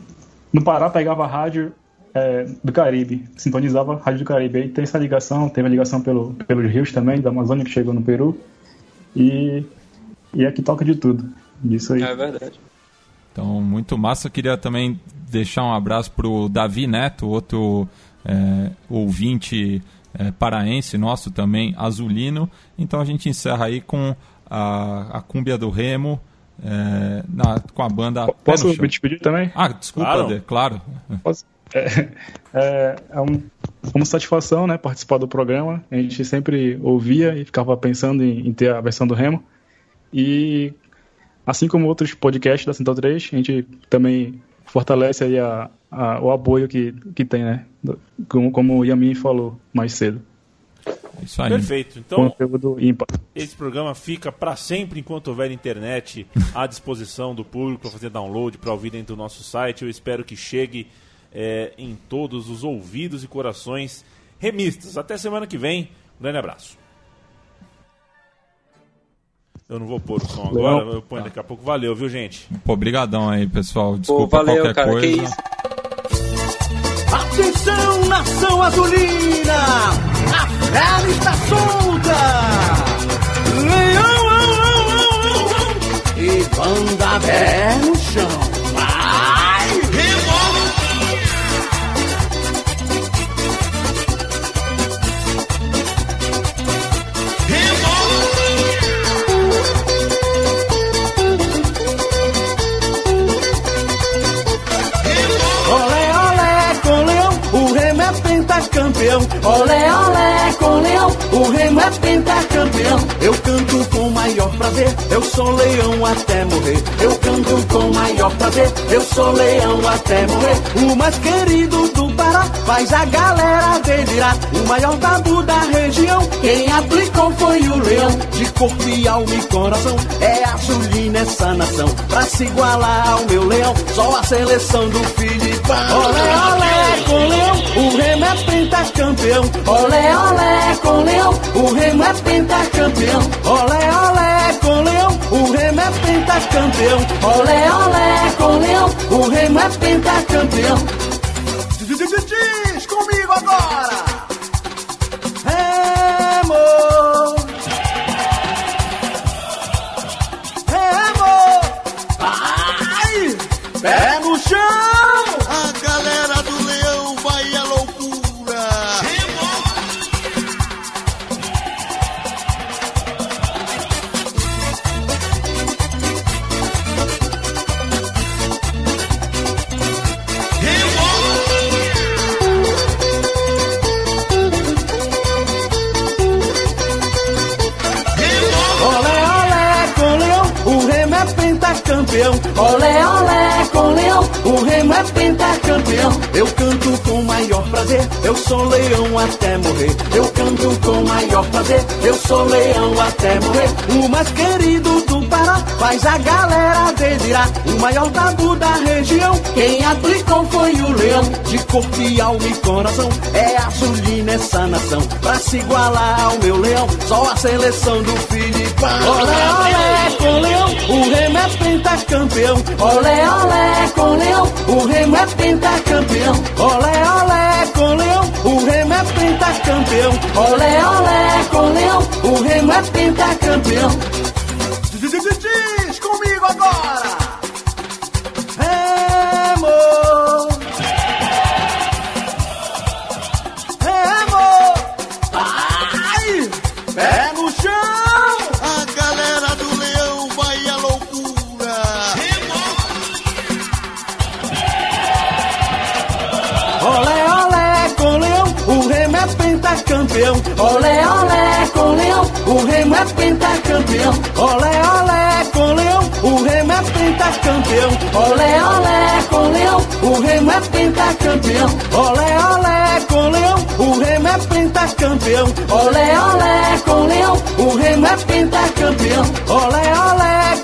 Speaker 5: No Pará pegava rádio é, do Caribe, sintonizava a rádio do Caribe. Aí tem essa ligação, teve a ligação pelo, pelos rios também, da Amazônia que chegou no Peru. E, e aqui toca de tudo. Disso aí.
Speaker 4: É verdade.
Speaker 3: Então, muito massa. Eu queria também deixar um abraço pro Davi Neto, outro é, ouvinte é, paraense nosso também, azulino. Então a gente encerra aí com a, a Cúmbia do Remo, é, na- com a banda Pé
Speaker 5: Posso me despedir também?
Speaker 3: Ah, desculpa,
Speaker 2: Claro.
Speaker 3: Dê, claro.
Speaker 5: Posso? É, é, é um, uma satisfação né, participar do programa. A gente sempre ouvia e ficava pensando em, em ter a versão do Remo. E assim como outros podcasts da Central 3, a gente também fortalece aí a, a- o apoio que, que tem, né? Como, como o Yamin falou mais cedo.
Speaker 3: É Isso aí.
Speaker 2: Perfeito. Então,
Speaker 5: Conteúdo ímpar.
Speaker 2: esse programa fica para sempre enquanto houver internet à disposição do público para fazer download, para ouvir dentro do nosso site. Eu espero que chegue é, em todos os ouvidos e corações remistas. Até semana que vem. Um grande abraço. Eu não vou pôr o som agora, eu ponho daqui a pouco. Valeu, viu, gente?
Speaker 3: Pô, brigadão aí, pessoal. Desculpa
Speaker 4: valeu,
Speaker 3: qualquer
Speaker 4: cara,
Speaker 3: coisa.
Speaker 4: que isso.
Speaker 6: Atenção, nação azulina! A fera está solta! Leão, ão, ão, ão, ão. E banda pé no chão! Pentacampeão. Olé, olé, com leão, o remo é pentacampeão. Eu canto com maior prazer, eu sou leão até morrer. Eu canto com maior prazer, eu sou leão até morrer. O mais querido do Pará faz a galera delirar. O maior tabu da região, quem aplicou foi o leão. De corpo e alma e coração, é azulina essa nação. Pra se igualar ao meu leão, só a seleção do Filipão. Olé, olé, com leão, o remo é pentacampeão. Olé, olé, com leão, o remo é pentacampeão. Olé, olé, com leão, o remo é pentacampeão. Olé, olé, com leão, o remo é pentacampeão. Diz comigo agora! Remo! Remo! Pentacampeão. Olé, olé, com leão, o remo é pentacampeão. Eu canto com maior prazer, eu sou leão até morrer. Eu canto com maior prazer, eu sou leão até morrer. O mais querido do Pará faz a galera delirar. O maior tabu da região, quem aplicou foi o leão. De corpo e alma e coração, é azulina essa nação. Pra se igualar ao meu leão, só a seleção do Filipão. Olé, olé, com leão, o remo é pentacampeão. Olé, olé, com leão, o remo é pentacampeão. Olé, olé, com leão, o remo é pentacampeão. Olé, olé, com leão, o remo é pentacampeão. Agora! Remo! Remo! Vai! Pé no chão!
Speaker 11: A galera do leão vai à loucura.
Speaker 6: Olé, olé, com leão, o remo é pentacampeão. Olé, olé, com leão, o Remo é pentacampeão. Olé, olé, com leão, pentacampeão. Olé, olé, com leão, o Remo é pentacampeão. Olé, olé, com leão, o Remo é pentacampeão. Olé, olé, com leão, o Remo é pentacampeão. Olé, olé,